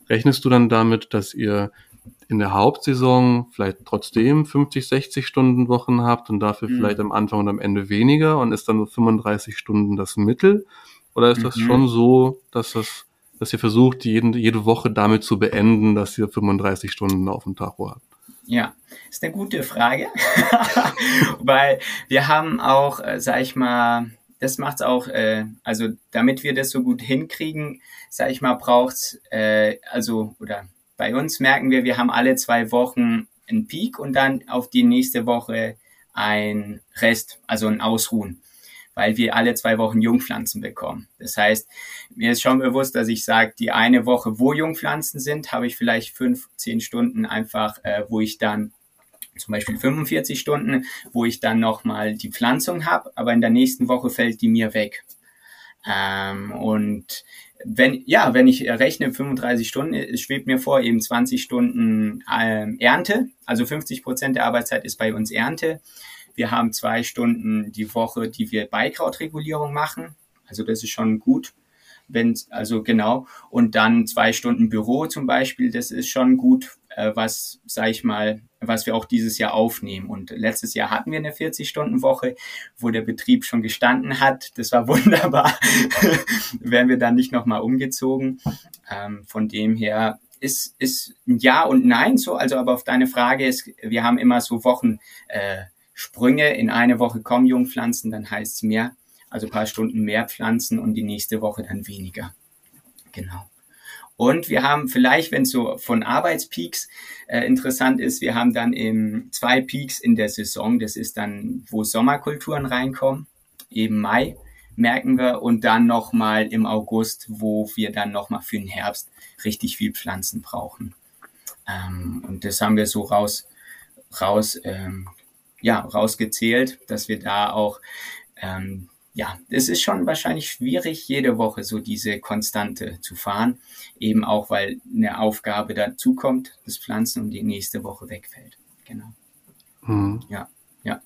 S1: Rechnest du dann damit, dass ihr in der Hauptsaison vielleicht trotzdem 50, 60 Stunden Wochen habt und dafür mhm. vielleicht am Anfang und am Ende weniger und ist dann nur 35 Stunden das Mittel? Oder ist das mhm. schon so, dass das, dass ihr versucht, jede, jede Woche damit zu beenden, dass ihr 35 Stunden auf dem Tacho habt?
S3: Ja, ist eine gute Frage, weil wir haben auch, äh, sag ich mal, das macht's auch, äh, also damit wir das so gut hinkriegen, sag ich mal, braucht's, äh, also, oder bei uns merken wir, wir haben alle zwei Wochen einen Peak und dann auf die nächste Woche ein Rest, also ein Ausruhen, weil wir alle zwei Wochen Jungpflanzen bekommen. Das heißt, mir ist schon bewusst, dass ich sage, die eine Woche, wo Jungpflanzen sind, habe ich vielleicht fünf, zehn Stunden einfach, äh, wo ich dann zum Beispiel 45 Stunden, wo ich dann nochmal die Pflanzung habe, aber in der nächsten Woche fällt die mir weg. Ähm, und wenn, ja, wenn ich rechne 35 Stunden, es schwebt mir vor, eben 20 Stunden ähm, Ernte, also 50 Prozent der Arbeitszeit ist bei uns Ernte. Wir haben zwei Stunden die Woche, die wir Beikrautregulierung machen. Also das ist schon gut. Wenn, also genau. Und dann zwei Stunden Büro zum Beispiel, das ist schon gut, äh, was, sag ich mal, was wir auch dieses Jahr aufnehmen. Und letztes Jahr hatten wir eine 40-Stunden-Woche, wo der Betrieb schon gestanden hat. Das war wunderbar. Wären wir dann nicht nochmal umgezogen. Ähm, von dem her ist, ist ein Ja und Nein so. Also aber auf deine Frage ist, wir haben immer so Wochen äh, Sprünge. In eine Woche kommen Jungpflanzen, dann heißt es mehr. Also paar Stunden mehr Pflanzen und die nächste Woche dann weniger. Genau. Und wir haben vielleicht, wenn es so von Arbeitspeaks äh, interessant ist, wir haben dann im zwei Peaks in der Saison. Das ist dann, wo Sommerkulturen reinkommen, eben Mai merken wir und dann nochmal im August, wo wir dann nochmal für den Herbst richtig viel Pflanzen brauchen. Ähm, und das haben wir so raus, raus, ähm, ja, rausgezählt, dass wir da auch ähm, ja, es ist schon wahrscheinlich schwierig, jede Woche so diese Konstante zu fahren. Eben auch, weil eine Aufgabe dazukommt, das Pflanzen und die nächste Woche wegfällt. Genau. Mhm. Ja, ja.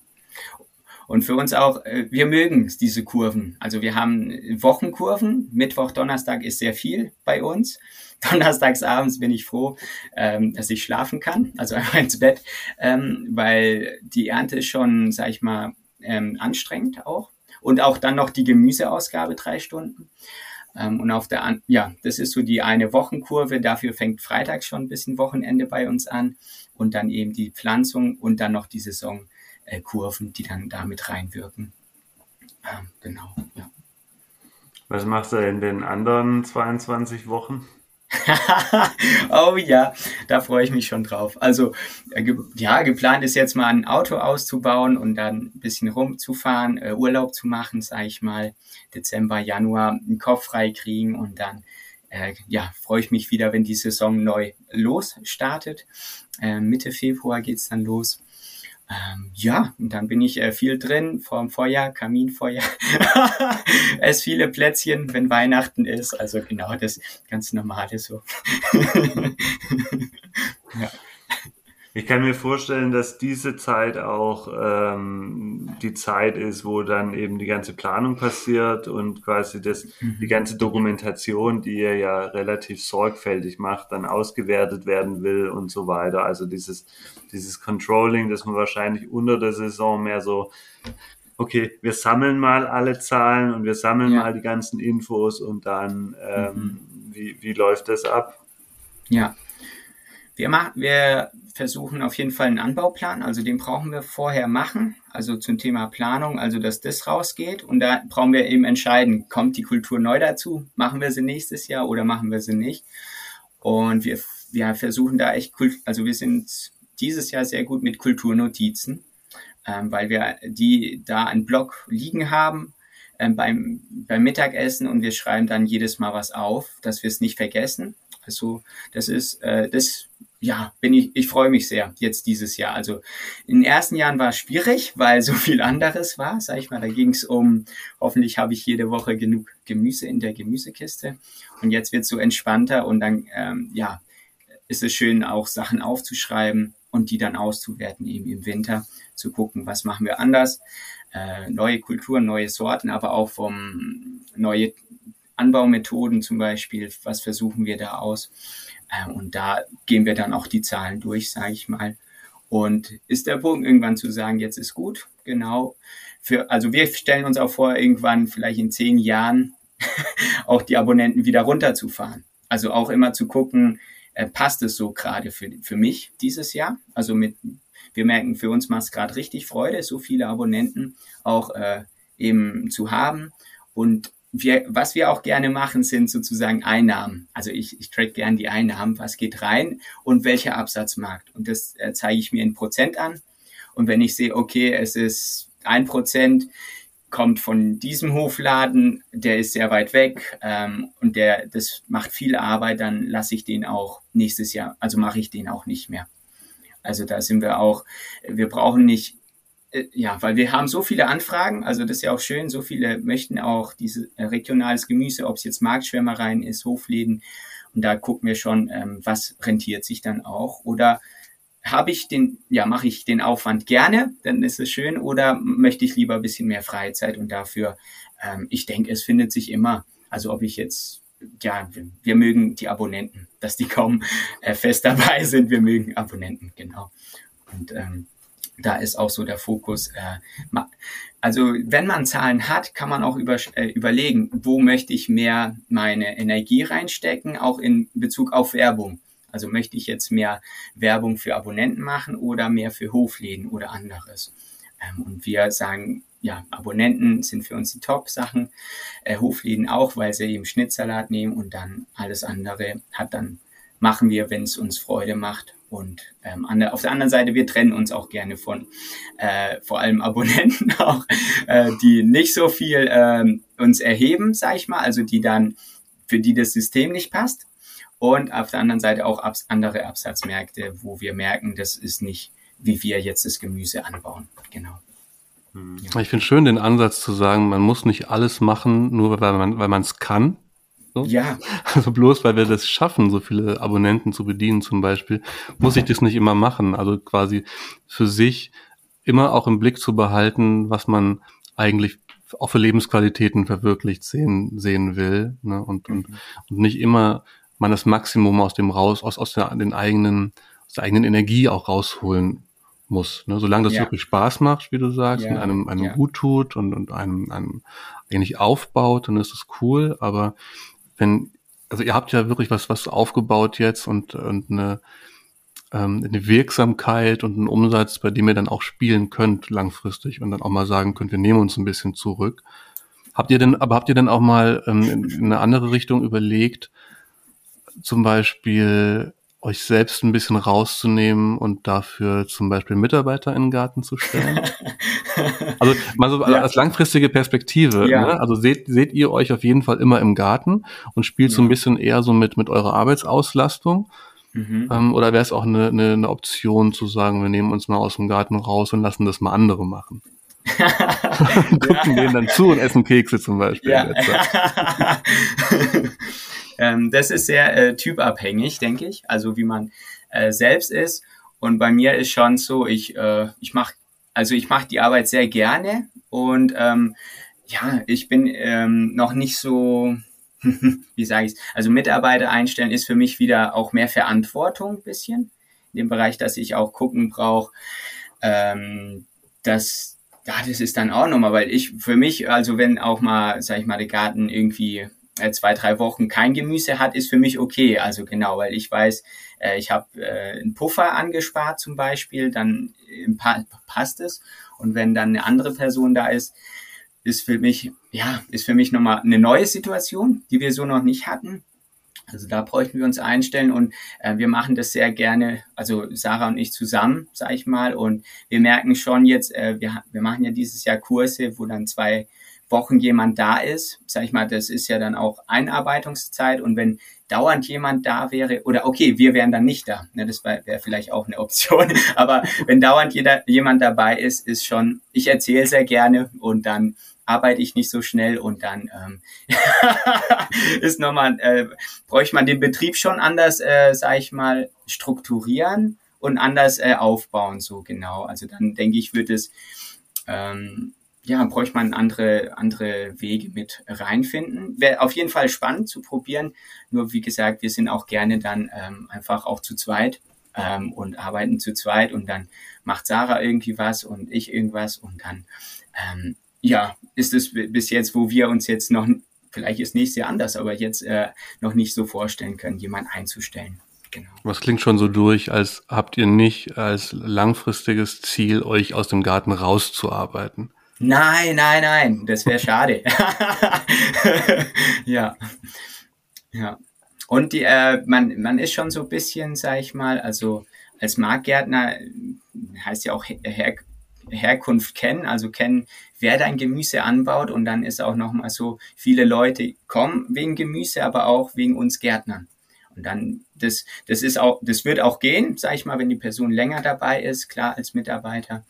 S3: Und für uns auch, äh, wir mögen diese Kurven. Also wir haben Wochenkurven. Mittwoch, Donnerstag ist sehr viel bei uns. Donnerstags abends bin ich froh, ähm, dass ich schlafen kann, also einfach ins Bett, ähm, weil die Ernte ist schon, sag ich mal, ähm, anstrengend auch. Und auch dann noch die Gemüseausgabe drei Stunden. Ähm, und auf der, An ja, das ist so die eine Wochenkurve. Dafür fängt Freitag schon ein bisschen Wochenende bei uns an. Und dann eben die Pflanzung und dann noch die Saisonkurven, die dann damit reinwirken. Ähm, genau, ja.
S2: Was machst du in den anderen 22 Wochen?
S3: oh ja, da freue ich mich schon drauf. Also äh, ja, geplant ist jetzt mal ein Auto auszubauen und dann ein bisschen rumzufahren, äh, Urlaub zu machen, sage ich mal, Dezember, Januar einen Kopf frei kriegen und dann äh, ja, freue ich mich wieder, wenn die Saison neu losstartet. Äh, Mitte Februar geht's dann los. Ähm, ja, und dann bin ich äh, viel drin, vorm Feuer, Kaminfeuer, ess viele Plätzchen, wenn Weihnachten ist. Also genau das ganz Normale so.
S2: ja. Ich kann mir vorstellen, dass diese Zeit auch ähm, die Zeit ist, wo dann eben die ganze Planung passiert und quasi das, die mhm. ganze Dokumentation, die ihr ja relativ sorgfältig macht, dann ausgewertet werden will und so weiter. Also dieses, dieses Controlling, das man wahrscheinlich unter der Saison mehr so, okay, wir sammeln mal alle Zahlen und wir sammeln ja. mal die ganzen Infos und dann, ähm, mhm. wie, wie läuft das ab?
S3: Ja, wir, machen, wir versuchen auf jeden Fall einen Anbauplan, also den brauchen wir vorher machen, also zum Thema Planung, also dass das rausgeht. Und da brauchen wir eben entscheiden, kommt die Kultur neu dazu, machen wir sie nächstes Jahr oder machen wir sie nicht? Und wir, wir versuchen da echt, also wir sind dieses Jahr sehr gut mit Kulturnotizen, ähm, weil wir die da einen Blog liegen haben, ähm, beim, beim Mittagessen und wir schreiben dann jedes Mal was auf, dass wir es nicht vergessen. Also das ist, äh, das ja, bin ich, ich freue mich sehr jetzt dieses Jahr. Also in den ersten Jahren war es schwierig, weil so viel anderes war, sag ich mal. Da ging es um, hoffentlich habe ich jede Woche genug Gemüse in der Gemüsekiste. Und jetzt wird es so entspannter und dann, ähm, ja, ist es schön, auch Sachen aufzuschreiben und die dann auszuwerten, eben im Winter, zu gucken, was machen wir anders. Äh, neue Kulturen, neue Sorten, aber auch vom neue Anbaumethoden zum Beispiel, was versuchen wir da aus? Äh, und da gehen wir dann auch die Zahlen durch, sage ich mal. Und ist der Punkt irgendwann zu sagen, jetzt ist gut, genau. Für, also wir stellen uns auch vor, irgendwann vielleicht in zehn Jahren auch die Abonnenten wieder runterzufahren. Also auch immer zu gucken, äh, passt es so gerade für, für mich dieses Jahr? Also mit, wir merken, für uns macht es gerade richtig Freude, so viele Abonnenten auch äh, eben zu haben. Und wir, was wir auch gerne machen, sind sozusagen Einnahmen. Also ich, ich track gern die Einnahmen, was geht rein und welcher Absatzmarkt. Und das äh, zeige ich mir in Prozent an. Und wenn ich sehe, okay, es ist ein Prozent, kommt von diesem Hofladen, der ist sehr weit weg ähm, und der das macht viel Arbeit, dann lasse ich den auch nächstes Jahr, also mache ich den auch nicht mehr. Also da sind wir auch, wir brauchen nicht ja, weil wir haben so viele Anfragen, also das ist ja auch schön, so viele möchten auch dieses äh, regionales Gemüse, ob es jetzt Marktschwärmereien ist, Hofläden, und da gucken wir schon, ähm, was rentiert sich dann auch. Oder habe ich den, ja, mache ich den Aufwand gerne, dann ist es schön, oder möchte ich lieber ein bisschen mehr Freizeit und dafür, ähm, ich denke, es findet sich immer. Also ob ich jetzt, ja, wir mögen die Abonnenten, dass die kaum äh, fest dabei sind, wir mögen Abonnenten, genau. Und ähm, da ist auch so der Fokus. Äh, also wenn man Zahlen hat, kann man auch über, äh, überlegen, wo möchte ich mehr meine Energie reinstecken, auch in Bezug auf Werbung. Also möchte ich jetzt mehr Werbung für Abonnenten machen oder mehr für Hofläden oder anderes. Ähm, und wir sagen, ja, Abonnenten sind für uns die Top-Sachen, äh, Hofläden auch, weil sie eben Schnittsalat nehmen und dann alles andere hat dann machen wir, wenn es uns Freude macht und ähm, an der, auf der anderen Seite, wir trennen uns auch gerne von äh, vor allem Abonnenten auch, äh, die nicht so viel äh, uns erheben, sag ich mal, also die dann, für die das System nicht passt. Und auf der anderen Seite auch abs andere Absatzmärkte, wo wir merken, das ist nicht, wie wir jetzt das Gemüse anbauen. Genau.
S1: Hm. Ja. Ich finde schön den Ansatz zu sagen, man muss nicht alles machen, nur weil man weil man es kann, so? Ja. Also bloß weil wir das schaffen, so viele Abonnenten zu bedienen zum Beispiel, muss ich das nicht immer machen. Also quasi für sich immer auch im Blick zu behalten, was man eigentlich auch für Lebensqualitäten verwirklicht sehen, sehen will. Ne? Und, und, mhm. und nicht immer man das Maximum aus dem raus, aus, aus der, den eigenen, aus der eigenen Energie auch rausholen muss. Ne? Solange das ja. wirklich Spaß macht, wie du sagst, ja. und einem, einem ja. gut tut und, und einem, einem eigentlich aufbaut, dann ist es cool. Aber wenn, also ihr habt ja wirklich was, was aufgebaut jetzt und, und eine, ähm, eine Wirksamkeit und einen Umsatz, bei dem ihr dann auch spielen könnt langfristig und dann auch mal sagen könnt, wir nehmen uns ein bisschen zurück. Habt ihr denn, aber habt ihr denn auch mal ähm, in, in eine andere Richtung überlegt, zum Beispiel euch selbst ein bisschen rauszunehmen und dafür zum Beispiel Mitarbeiter in den Garten zu stellen? also mal so ja. als langfristige Perspektive. Ja. Ne? Also seht, seht ihr euch auf jeden Fall immer im Garten und spielt ja. so ein bisschen eher so mit, mit eurer Arbeitsauslastung? Mhm. Ähm, oder wäre es auch eine, eine, eine Option zu sagen, wir nehmen uns mal aus dem Garten raus und lassen das mal andere machen? Gucken denen dann zu und essen Kekse zum Beispiel. Ja.
S3: Ähm, das ist sehr äh, typabhängig, denke ich, also wie man äh, selbst ist. Und bei mir ist schon so, ich, äh, ich mache also ich mache die Arbeit sehr gerne und ähm, ja, ich bin ähm, noch nicht so, wie sage ich also Mitarbeiter einstellen ist für mich wieder auch mehr Verantwortung ein bisschen, in dem Bereich, dass ich auch gucken brauche, ähm, dass ja, das ist dann auch nochmal, weil ich für mich, also wenn auch mal, sag ich mal, der Garten irgendwie zwei, drei Wochen kein Gemüse hat, ist für mich okay. Also genau, weil ich weiß, äh, ich habe äh, einen Puffer angespart zum Beispiel, dann äh, pa passt es. Und wenn dann eine andere Person da ist, ist für mich, ja, ist für mich nochmal eine neue Situation, die wir so noch nicht hatten. Also da bräuchten wir uns einstellen und äh, wir machen das sehr gerne, also Sarah und ich zusammen, sag ich mal. Und wir merken schon jetzt, äh, wir, wir machen ja dieses Jahr Kurse, wo dann zwei Wochen jemand da ist, sag ich mal, das ist ja dann auch Einarbeitungszeit und wenn dauernd jemand da wäre, oder okay, wir wären dann nicht da, ne, das wäre wär vielleicht auch eine Option, aber wenn dauernd jeder, jemand dabei ist, ist schon, ich erzähle sehr gerne und dann arbeite ich nicht so schnell und dann ähm, ist nochmal, äh, bräuchte man den Betrieb schon anders, äh, sag ich mal, strukturieren und anders äh, aufbauen, so genau. Also dann denke ich, wird es ähm, ja, bräuchte man andere, andere Wege mit reinfinden. Wäre auf jeden Fall spannend zu probieren. Nur wie gesagt, wir sind auch gerne dann ähm, einfach auch zu zweit ähm, und arbeiten zu zweit und dann macht Sarah irgendwie was und ich irgendwas und dann, ähm, ja, ist es bis jetzt, wo wir uns jetzt noch, vielleicht ist nächstes Jahr anders, aber jetzt äh, noch nicht so vorstellen können, jemanden einzustellen.
S1: Genau. Was klingt schon so durch, als habt ihr nicht als langfristiges Ziel, euch aus dem Garten rauszuarbeiten.
S3: Nein, nein, nein, das wäre schade. ja. Ja. Und die, äh, man, man ist schon so ein bisschen, sag ich mal, also als Marktgärtner heißt ja auch Her Herkunft kennen, also kennen, wer dein Gemüse anbaut und dann ist auch nochmal so, viele Leute kommen wegen Gemüse, aber auch wegen uns Gärtnern. Und dann, das, das ist auch, das wird auch gehen, sag ich mal, wenn die Person länger dabei ist, klar als Mitarbeiter.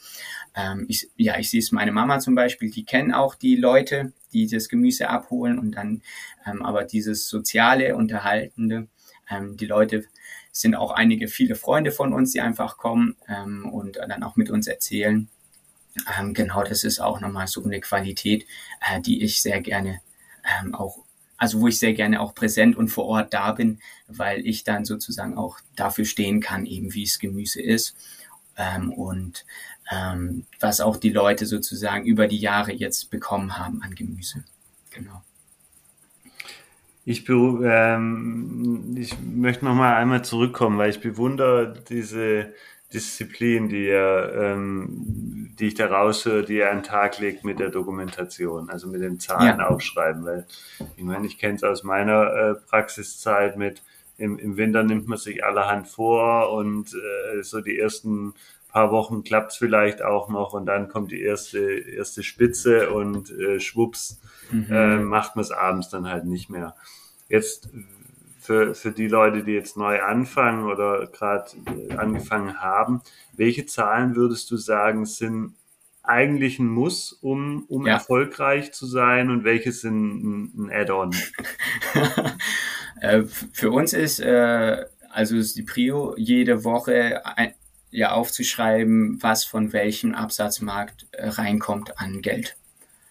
S3: Ähm, ich, ja, ich sehe es meine Mama zum Beispiel, die kennen auch die Leute, die das Gemüse abholen und dann, ähm, aber dieses soziale, unterhaltende, ähm, die Leute sind auch einige, viele Freunde von uns, die einfach kommen ähm, und dann auch mit uns erzählen. Ähm, genau, das ist auch nochmal so eine Qualität, äh, die ich sehr gerne ähm, auch also wo ich sehr gerne auch präsent und vor Ort da bin, weil ich dann sozusagen auch dafür stehen kann, eben wie es Gemüse ist. Ähm, und ähm, was auch die Leute sozusagen über die Jahre jetzt bekommen haben an Gemüse. Genau.
S2: Ich, ähm, ich möchte noch mal einmal zurückkommen, weil ich bewundere diese Disziplin, die er, ähm, die ich da raushöre, die er an den Tag legt mit der Dokumentation, also mit den Zahlen ja. aufschreiben, weil ich meine, ich kenne es aus meiner äh, Praxiszeit mit im, im Winter nimmt man sich allerhand vor und äh, so die ersten paar Wochen klappt es vielleicht auch noch und dann kommt die erste erste Spitze und äh, schwupps mhm. äh, macht man es abends dann halt nicht mehr. Jetzt für, für die Leute, die jetzt neu anfangen oder gerade äh, angefangen haben, welche Zahlen würdest du sagen, sind eigentlich ein Muss, um, um ja. erfolgreich zu sein und welche sind ein, ein Add-on?
S3: Äh, für uns ist, äh, also ist die Prio jede Woche ein, ja aufzuschreiben, was von welchem Absatzmarkt äh, reinkommt an Geld.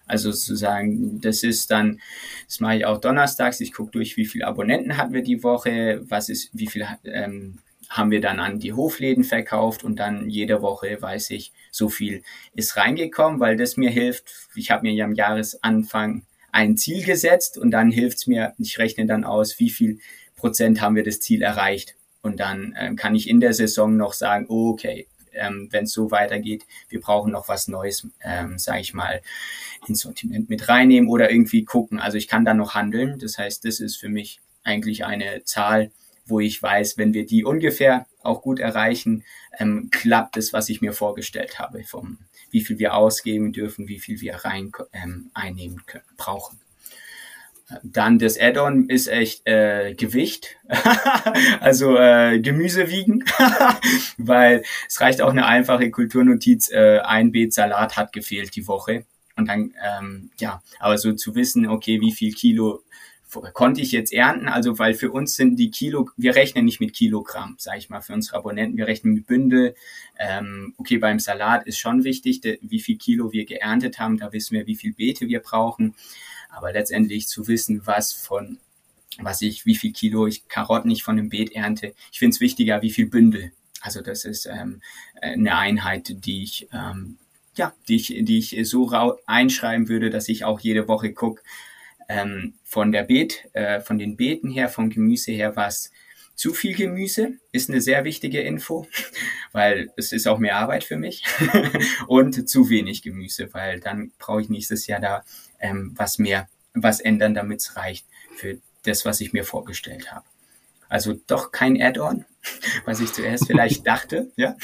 S3: Also sozusagen, das ist dann, das mache ich auch donnerstags. Ich gucke durch, wie viele Abonnenten hatten wir die Woche, was ist, wie viel ähm, haben wir dann an die Hofläden verkauft und dann jede Woche weiß ich, so viel ist reingekommen, weil das mir hilft. Ich habe mir ja am Jahresanfang ein Ziel gesetzt und dann hilft es mir, ich rechne dann aus, wie viel Prozent haben wir das Ziel erreicht. Und dann ähm, kann ich in der Saison noch sagen, okay, ähm, wenn es so weitergeht, wir brauchen noch was Neues, ähm, sage ich mal, ins Sortiment mit reinnehmen oder irgendwie gucken. Also ich kann da noch handeln. Das heißt, das ist für mich eigentlich eine Zahl, wo ich weiß, wenn wir die ungefähr auch gut erreichen, ähm, klappt es, was ich mir vorgestellt habe, vom wie viel wir ausgeben dürfen, wie viel wir rein ähm, einnehmen können, brauchen. Dann das Add-on ist echt äh, Gewicht, also äh, Gemüse wiegen, weil es reicht auch eine einfache Kulturnotiz, äh, ein Beet Salat hat gefehlt die Woche. Und dann, ähm, ja, aber so zu wissen, okay, wie viel Kilo konnte ich jetzt ernten, also weil für uns sind die Kilo, wir rechnen nicht mit Kilogramm, sage ich mal, für unsere Abonnenten, wir rechnen mit Bündel. Ähm, okay, beim Salat ist schon wichtig, de, wie viel Kilo wir geerntet haben, da wissen wir, wie viel Beete wir brauchen. Aber letztendlich zu wissen, was von, was ich, wie viel Kilo ich Karotten nicht von dem Beet ernte, ich finde es wichtiger, wie viel Bündel. Also das ist ähm, eine Einheit, die ich ähm, ja, die ich, die ich so einschreiben würde, dass ich auch jede Woche gucke, ähm, von der Beet, äh, von den Beeten her, vom Gemüse her, was zu viel Gemüse ist eine sehr wichtige Info, weil es ist auch mehr Arbeit für mich und zu wenig Gemüse, weil dann brauche ich nächstes Jahr da ähm, was mehr, was ändern, damit es reicht für das, was ich mir vorgestellt habe. Also doch kein Add-on, was ich zuerst vielleicht dachte, ja.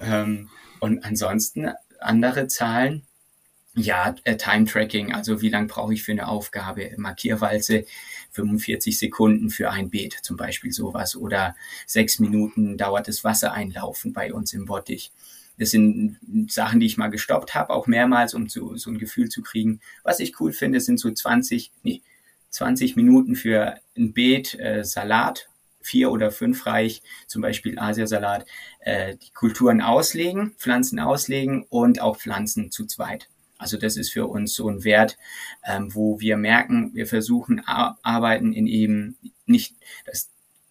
S3: ähm, und ansonsten andere Zahlen, ja, äh, Time Tracking, also wie lange brauche ich für eine Aufgabe, Markierwalze, 45 Sekunden für ein Beet, zum Beispiel sowas, oder sechs Minuten dauert das Wassereinlaufen bei uns im Bottich. Das sind Sachen, die ich mal gestoppt habe, auch mehrmals, um zu, so ein Gefühl zu kriegen. Was ich cool finde, sind so 20, nee, 20 Minuten für ein Beet äh, Salat, vier oder fünf reich, zum Beispiel Asiasalat, äh, die Kulturen auslegen, Pflanzen auslegen und auch Pflanzen zu zweit. Also das ist für uns so ein Wert, ähm, wo wir merken, wir versuchen Arbeiten in eben nicht, dass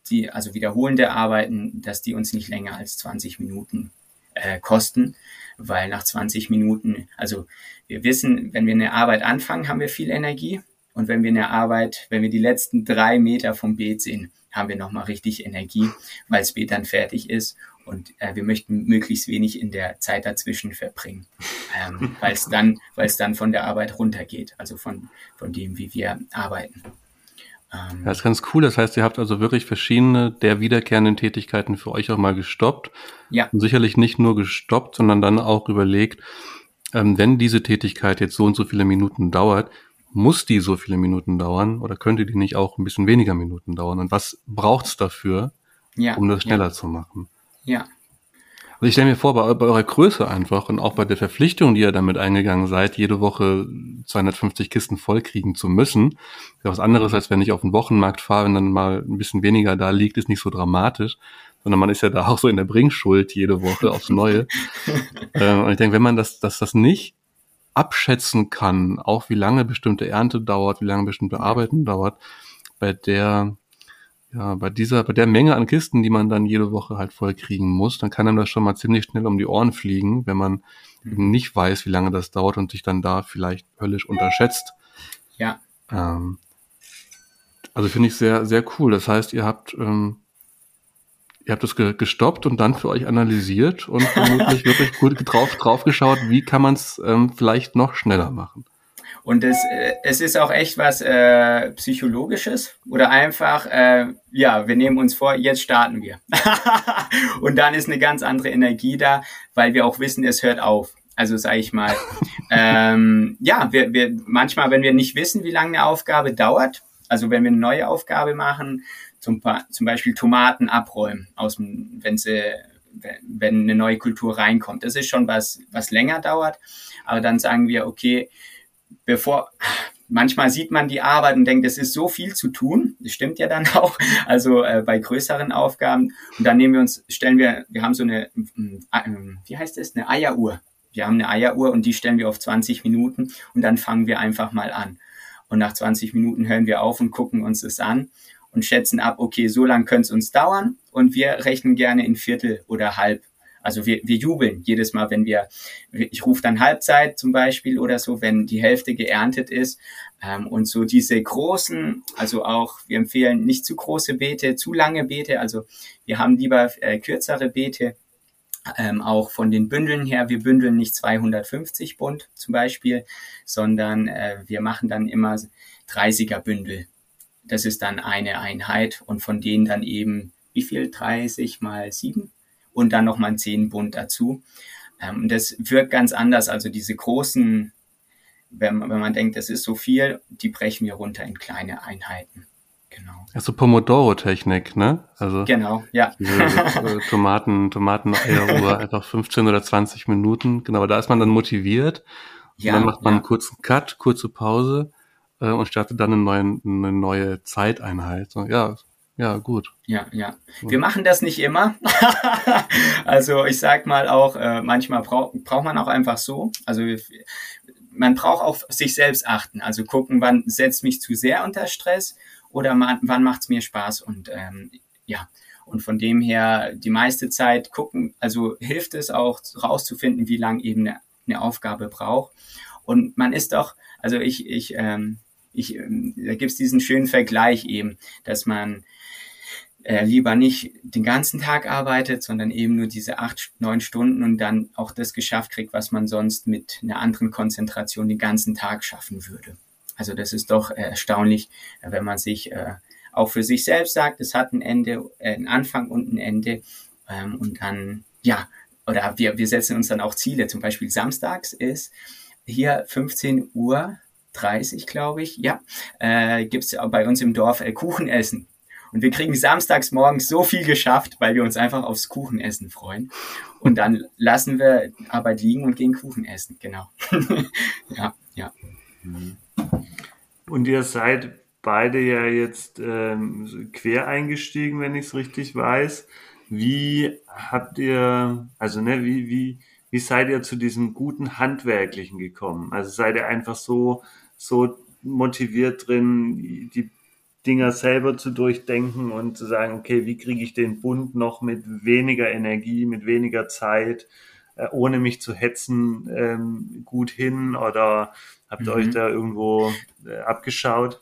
S3: die, also wiederholende Arbeiten, dass die uns nicht länger als 20 Minuten äh, kosten, weil nach 20 Minuten, also wir wissen, wenn wir eine Arbeit anfangen, haben wir viel Energie. Und wenn wir eine Arbeit, wenn wir die letzten drei Meter vom Beet sehen, haben wir nochmal richtig Energie, weil das Beet dann fertig ist und äh, wir möchten möglichst wenig in der Zeit dazwischen verbringen, ähm, weil es dann, weil es dann von der Arbeit runtergeht, also von, von dem, wie wir arbeiten.
S1: Ähm, das ist ganz cool. Das heißt, ihr habt also wirklich verschiedene der wiederkehrenden Tätigkeiten für euch auch mal gestoppt.
S3: Ja.
S1: Und sicherlich nicht nur gestoppt, sondern dann auch überlegt, ähm, wenn diese Tätigkeit jetzt so und so viele Minuten dauert, muss die so viele Minuten dauern oder könnte die nicht auch ein bisschen weniger Minuten dauern? Und was braucht's dafür, ja, um das schneller ja. zu machen?
S3: Ja.
S1: Also ich stelle mir vor, bei, bei, eurer Größe einfach und auch bei der Verpflichtung, die ihr damit eingegangen seid, jede Woche 250 Kisten vollkriegen zu müssen, ist ja was anderes, als wenn ich auf den Wochenmarkt fahre, wenn dann mal ein bisschen weniger da liegt, ist nicht so dramatisch, sondern man ist ja da auch so in der Bringschuld jede Woche aufs Neue. äh, und ich denke, wenn man das, dass das nicht abschätzen kann, auch wie lange bestimmte Ernte dauert, wie lange bestimmte Arbeiten dauert, bei der ja, bei dieser, bei der Menge an Kisten, die man dann jede Woche halt voll kriegen muss, dann kann einem das schon mal ziemlich schnell um die Ohren fliegen, wenn man mhm. eben nicht weiß, wie lange das dauert und sich dann da vielleicht höllisch unterschätzt.
S3: Ja.
S1: Ähm, also finde ich sehr, sehr cool. Das heißt, ihr habt, ähm, ihr habt das ge gestoppt und dann für euch analysiert und vermutlich wirklich gut drauf, drauf geschaut, wie kann man es ähm, vielleicht noch schneller machen.
S3: Und es, äh, es ist auch echt was äh, Psychologisches oder einfach, äh, ja, wir nehmen uns vor, jetzt starten wir. und dann ist eine ganz andere Energie da, weil wir auch wissen, es hört auf. Also sage ich mal, ähm, ja, wir, wir manchmal, wenn wir nicht wissen, wie lange eine Aufgabe dauert, also wenn wir eine neue Aufgabe machen, zum, zum Beispiel Tomaten abräumen, aus dem, wenn sie wenn eine neue Kultur reinkommt. Das ist schon was, was länger dauert. Aber dann sagen wir, okay, bevor, manchmal sieht man die Arbeit und denkt, es ist so viel zu tun. Das stimmt ja dann auch. Also äh, bei größeren Aufgaben. Und dann nehmen wir uns, stellen wir, wir haben so eine, äh, wie heißt das, eine Eieruhr. Wir haben eine Eieruhr und die stellen wir auf 20 Minuten und dann fangen wir einfach mal an. Und nach 20 Minuten hören wir auf und gucken uns das an und schätzen ab, okay, so lang könnte es uns dauern und wir rechnen gerne in Viertel oder halb also wir, wir jubeln jedes Mal, wenn wir, ich rufe dann Halbzeit zum Beispiel oder so, wenn die Hälfte geerntet ist. Ähm, und so diese großen, also auch, wir empfehlen nicht zu große Beete, zu lange Beete. Also wir haben lieber äh, kürzere Beete. Ähm, auch von den Bündeln her, wir bündeln nicht 250 Bund zum Beispiel, sondern äh, wir machen dann immer 30er Bündel. Das ist dann eine Einheit und von denen dann eben, wie viel? 30 mal 7? Und dann nochmal ein Zehnbund dazu. Ähm, das wirkt ganz anders. Also diese großen, wenn, wenn man denkt, das ist so viel, die brechen wir runter in kleine Einheiten.
S1: Genau. Also Pomodoro-Technik, ne? Also
S3: genau, ja.
S1: Diese, äh, Tomaten, Tomaten einfach 15 oder 20 Minuten. Genau, da ist man dann motiviert. Ja, und dann macht man ja. einen kurzen Cut, kurze Pause äh, und startet dann eine neue, eine neue Zeiteinheit. So, ja, ja, gut.
S3: Ja, ja. Wir machen das nicht immer. also ich sag mal auch, äh, manchmal braucht braucht man auch einfach so. Also man braucht auch sich selbst achten. Also gucken, wann setzt mich zu sehr unter Stress oder man, wann macht es mir Spaß. Und ähm, ja, und von dem her die meiste Zeit gucken, also hilft es auch rauszufinden, wie lang eben eine, eine Aufgabe braucht. Und man ist doch, also ich, ich, ähm, ich, ähm, da gibt's diesen schönen Vergleich eben, dass man äh, lieber nicht den ganzen Tag arbeitet, sondern eben nur diese acht, neun Stunden und dann auch das geschafft kriegt, was man sonst mit einer anderen Konzentration den ganzen Tag schaffen würde. Also das ist doch erstaunlich, wenn man sich äh, auch für sich selbst sagt, es hat ein Ende, äh, ein Anfang und ein Ende ähm, und dann, ja, oder wir, wir setzen uns dann auch Ziele. Zum Beispiel samstags ist hier 15 Uhr 30, glaube ich, ja, äh, gibt es bei uns im Dorf äh, Kuchen essen. Und wir kriegen samstags morgens so viel geschafft, weil wir uns einfach aufs Kuchenessen freuen. Und dann lassen wir Arbeit liegen und gehen Kuchen essen. Genau. ja, ja.
S2: Und ihr seid beide ja jetzt ähm, quer eingestiegen, wenn ich es richtig weiß. Wie habt ihr, also ne, wie, wie, wie seid ihr zu diesem guten Handwerklichen gekommen? Also seid ihr einfach so, so motiviert drin, die Dinger selber zu durchdenken und zu sagen, okay, wie kriege ich den Bund noch mit weniger Energie, mit weniger Zeit, äh, ohne mich zu hetzen, ähm, gut hin? Oder habt ihr mhm. euch da irgendwo äh, abgeschaut?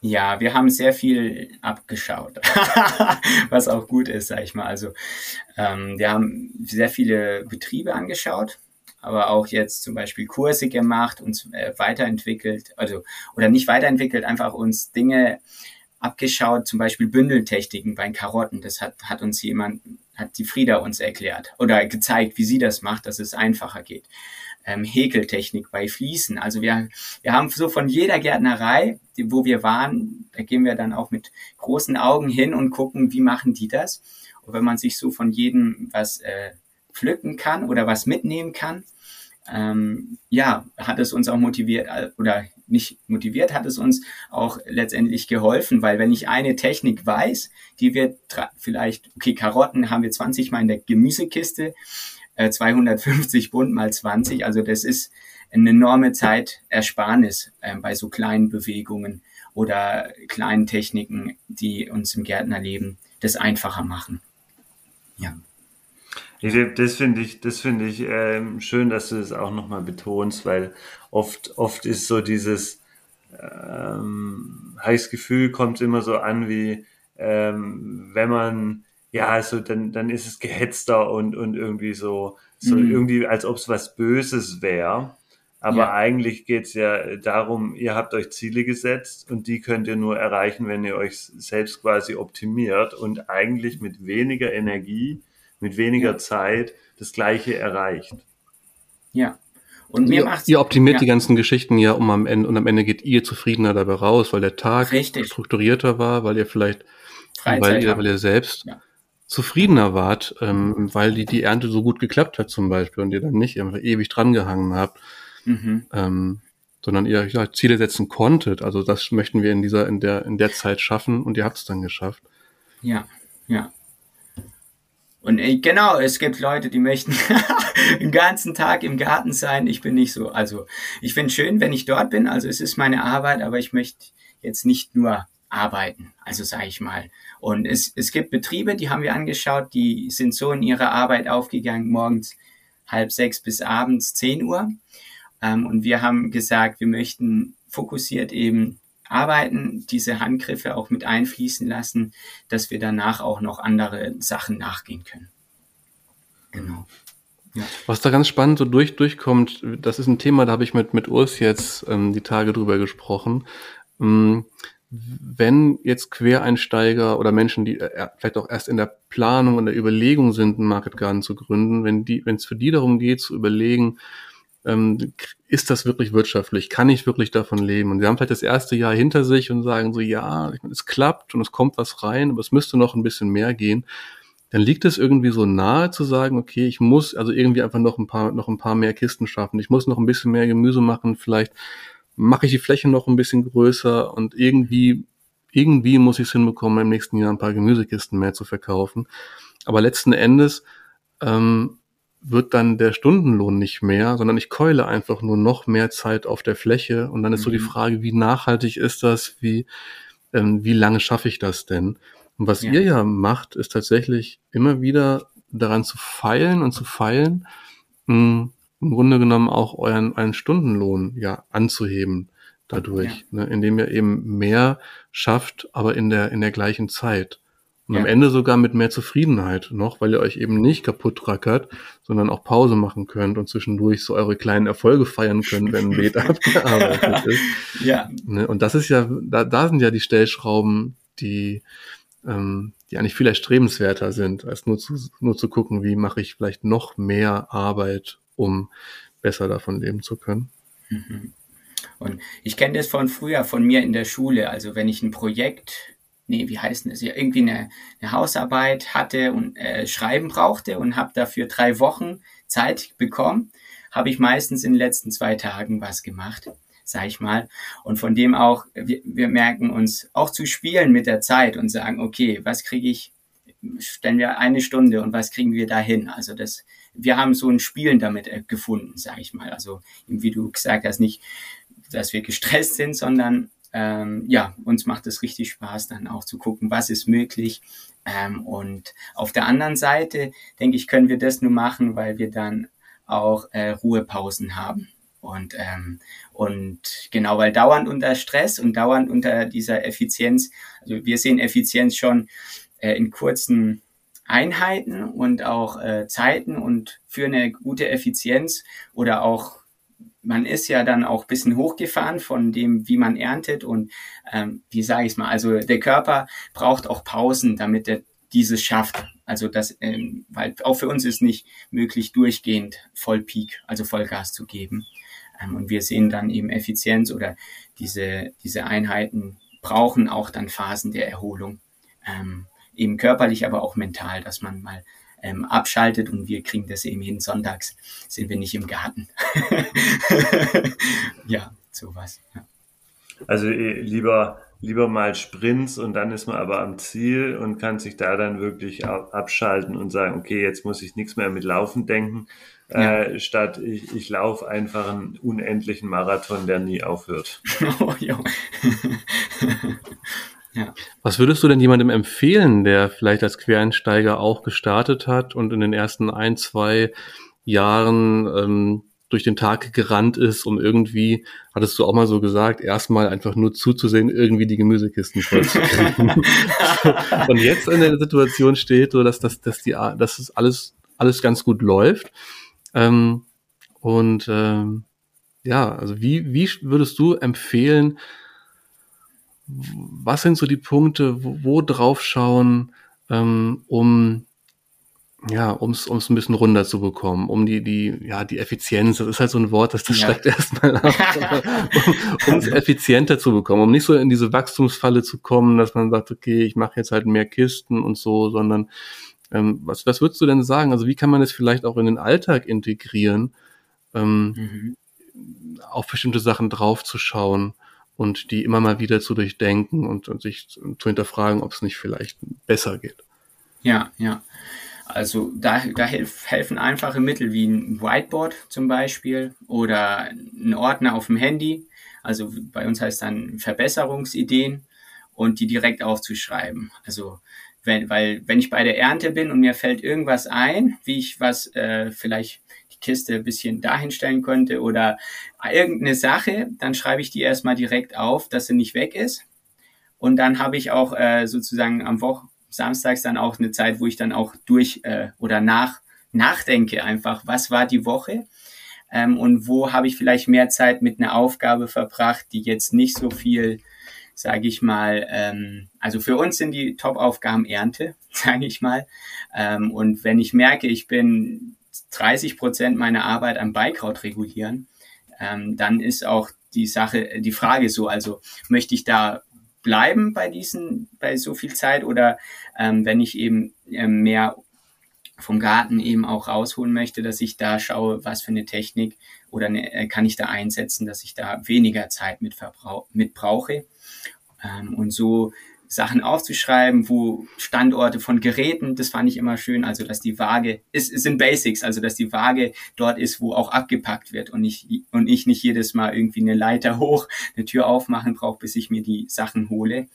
S3: Ja, wir haben sehr viel abgeschaut, was auch gut ist, sag ich mal. Also ähm, wir haben sehr viele Betriebe angeschaut, aber auch jetzt zum Beispiel Kurse gemacht, uns äh, weiterentwickelt, also oder nicht weiterentwickelt, einfach uns Dinge abgeschaut, zum Beispiel Bündeltechniken bei Karotten. Das hat, hat uns jemand, hat die Frieda uns erklärt oder gezeigt, wie sie das macht, dass es einfacher geht. Ähm, Häkeltechnik bei Fliesen. Also wir, wir haben so von jeder Gärtnerei, die, wo wir waren, da gehen wir dann auch mit großen Augen hin und gucken, wie machen die das. Und wenn man sich so von jedem was äh, pflücken kann oder was mitnehmen kann, ähm, ja, hat es uns auch motiviert äh, oder nicht motiviert, hat es uns auch letztendlich geholfen, weil wenn ich eine Technik weiß, die wird vielleicht, okay, Karotten haben wir 20 mal in der Gemüsekiste, äh, 250 Bund mal 20, also das ist eine enorme Zeitersparnis äh, bei so kleinen Bewegungen oder kleinen Techniken, die uns im Gärtnerleben das einfacher machen. Ja.
S2: Ich, das finde ich, das finde ich ähm, schön, dass du das auch nochmal betonst, weil oft, oft ist so dieses, ähm, heißes Gefühl kommt immer so an wie, ähm, wenn man, ja, also dann, dann ist es gehetzter und, und irgendwie so, so mhm. irgendwie, als ob es was Böses wäre. Aber ja. eigentlich geht's ja darum, ihr habt euch Ziele gesetzt und die könnt ihr nur erreichen, wenn ihr euch selbst quasi optimiert und eigentlich mit weniger Energie mit weniger ja. Zeit das Gleiche erreicht.
S3: Ja.
S1: Und mir macht Ihr optimiert ja. die ganzen Geschichten ja um am Ende und am Ende geht ihr zufriedener dabei raus, weil der Tag Richtig. strukturierter war, weil ihr vielleicht, weil ihr, weil ihr selbst ja. zufriedener wart, ähm, weil die, die Ernte so gut geklappt hat zum Beispiel und ihr dann nicht einfach ewig dran gehangen habt. Mhm. Ähm, sondern ihr ja, Ziele setzen konntet. Also das möchten wir in dieser, in der, in der Zeit schaffen und ihr habt es dann geschafft.
S3: Ja, ja. Und äh, genau, es gibt Leute, die möchten den ganzen Tag im Garten sein. Ich bin nicht so. Also ich finde schön, wenn ich dort bin. Also es ist meine Arbeit, aber ich möchte jetzt nicht nur arbeiten. Also sage ich mal. Und es, es gibt Betriebe, die haben wir angeschaut, die sind so in ihrer Arbeit aufgegangen, morgens halb sechs bis abends zehn Uhr. Ähm, und wir haben gesagt, wir möchten fokussiert eben arbeiten, diese Handgriffe auch mit einfließen lassen, dass wir danach auch noch andere Sachen nachgehen können.
S1: Genau. Ja. Was da ganz spannend so durch, durchkommt, das ist ein Thema, da habe ich mit, mit Urs jetzt ähm, die Tage drüber gesprochen. Ähm, wenn jetzt Quereinsteiger oder Menschen, die äh, vielleicht auch erst in der Planung und der Überlegung sind, einen Market Garden zu gründen, wenn die, wenn es für die darum geht, zu überlegen, ähm, ist das wirklich wirtschaftlich? Kann ich wirklich davon leben? Und sie haben vielleicht das erste Jahr hinter sich und sagen so, ja, meine, es klappt und es kommt was rein, aber es müsste noch ein bisschen mehr gehen. Dann liegt es irgendwie so nahe zu sagen, okay, ich muss also irgendwie einfach noch ein paar, noch ein paar mehr Kisten schaffen. Ich muss noch ein bisschen mehr Gemüse machen. Vielleicht mache ich die Fläche noch ein bisschen größer und irgendwie, irgendwie muss ich es hinbekommen, im nächsten Jahr ein paar Gemüsekisten mehr zu verkaufen. Aber letzten Endes ähm, wird dann der Stundenlohn nicht mehr, sondern ich keule einfach nur noch mehr Zeit auf der Fläche und dann ist mhm. so die mhm. Frage, wie nachhaltig ist das, wie, ähm, wie lange schaffe ich das denn? Und was ja. ihr ja macht, ist tatsächlich immer wieder daran zu feilen und zu feilen, mh, hm, im Grunde genommen auch euren, euren Stundenlohn ja anzuheben dadurch, ja. ne, indem ihr eben mehr schafft, aber in der, in der gleichen Zeit. Und ja. am Ende sogar mit mehr Zufriedenheit noch, weil ihr euch eben nicht kaputt rackert, sondern auch Pause machen könnt und zwischendurch so eure kleinen Erfolge feiern könnt, wenn ein Beet abgearbeitet ist. Ja. Ne? Und das ist ja, da, da sind ja die Stellschrauben, die, ähm, die eigentlich viel erstrebenswerter sind, als nur zu, nur zu gucken, wie mache ich vielleicht noch mehr Arbeit, um besser davon leben zu können.
S3: Mhm. Und ich kenne das von früher, von mir in der Schule. Also wenn ich ein Projekt nee, wie heißt das, ja, irgendwie eine, eine Hausarbeit hatte und äh, schreiben brauchte und habe dafür drei Wochen Zeit bekommen, habe ich meistens in den letzten zwei Tagen was gemacht, sag ich mal. Und von dem auch, wir, wir merken uns auch zu spielen mit der Zeit und sagen, okay, was kriege ich, stellen wir eine Stunde und was kriegen wir dahin? Also das, wir haben so ein Spielen damit äh, gefunden, sag ich mal. Also wie du gesagt hast, nicht, dass wir gestresst sind, sondern ähm, ja, uns macht es richtig Spaß, dann auch zu gucken, was ist möglich. Ähm, und auf der anderen Seite, denke ich, können wir das nur machen, weil wir dann auch äh, Ruhepausen haben. Und, ähm, und genau, weil dauernd unter Stress und dauernd unter dieser Effizienz, also wir sehen Effizienz schon äh, in kurzen Einheiten und auch äh, Zeiten und für eine gute Effizienz oder auch man ist ja dann auch bisschen hochgefahren von dem, wie man erntet und ähm, wie sage ich mal, also der Körper braucht auch Pausen, damit er dieses schafft. Also das, ähm, weil auch für uns ist nicht möglich, durchgehend voll Peak, also Vollgas zu geben. Ähm, und wir sehen dann eben Effizienz oder diese, diese Einheiten brauchen auch dann Phasen der Erholung. Ähm, eben körperlich, aber auch mental, dass man mal ähm, abschaltet und wir kriegen das eben hin. Sonntags sind wir nicht im Garten. ja, sowas. Ja.
S2: Also äh, lieber lieber mal Sprints und dann ist man aber am Ziel und kann sich da dann wirklich abschalten und sagen, okay, jetzt muss ich nichts mehr mit Laufen denken, ja. äh, statt ich, ich laufe einfach einen unendlichen Marathon, der nie aufhört. oh, ja.
S1: Was würdest du denn jemandem empfehlen, der vielleicht als Quereinsteiger auch gestartet hat und in den ersten ein, zwei Jahren ähm, durch den Tag gerannt ist, um irgendwie, hattest du auch mal so gesagt, erstmal einfach nur zuzusehen, irgendwie die Gemüsekisten voll zu kriegen. und jetzt in der Situation steht, so dass, dass, dass, die, dass es alles, alles ganz gut läuft. Ähm, und ähm, ja, also wie, wie würdest du empfehlen, was sind so die Punkte, wo, wo drauf schauen, ähm, um ja, um es ein bisschen runter zu bekommen, um die, die, ja, die Effizienz, das ist halt so ein Wort, das, das ja. schreckt erstmal ab, um es effizienter zu bekommen, um nicht so in diese Wachstumsfalle zu kommen, dass man sagt, okay, ich mache jetzt halt mehr Kisten und so, sondern ähm, was, was würdest du denn sagen? Also wie kann man es vielleicht auch in den Alltag integrieren? Ähm, mhm auf bestimmte Sachen draufzuschauen und die immer mal wieder zu durchdenken und, und sich zu, hinterfragen, ob es nicht vielleicht besser geht.
S3: Ja, ja. Also da, da helf, helfen einfache Mittel wie ein Whiteboard zum Beispiel oder ein Ordner auf dem Handy. Also bei uns heißt dann Verbesserungsideen und die direkt aufzuschreiben. Also wenn, weil wenn ich bei der Ernte bin und mir fällt irgendwas ein, wie ich was äh, vielleicht die Kiste ein bisschen dahin stellen könnte oder irgendeine Sache, dann schreibe ich die erstmal direkt auf, dass sie nicht weg ist. Und dann habe ich auch äh, sozusagen am Woche samstags dann auch eine Zeit, wo ich dann auch durch äh, oder nach nachdenke einfach, was war die Woche ähm, und wo habe ich vielleicht mehr Zeit mit einer Aufgabe verbracht, die jetzt nicht so viel, sage ich mal, ähm, also für uns sind die Top-Aufgaben Ernte, sage ich mal. Ähm, und wenn ich merke, ich bin 30 Prozent meiner Arbeit am Beikraut regulieren, ähm, dann ist auch die Sache, die Frage so, also möchte ich da bleiben bei diesen, bei so viel Zeit oder ähm, wenn ich eben ähm, mehr vom Garten eben auch rausholen möchte, dass ich da schaue, was für eine Technik oder eine, äh, kann ich da einsetzen, dass ich da weniger Zeit mit, mit brauche. Ähm, und so Sachen aufzuschreiben, wo Standorte von Geräten, das fand ich immer schön, also dass die Waage, es, es sind Basics, also dass die Waage dort ist, wo auch abgepackt wird und ich, und ich nicht jedes Mal irgendwie eine Leiter hoch, eine Tür aufmachen brauche, bis ich mir die Sachen hole.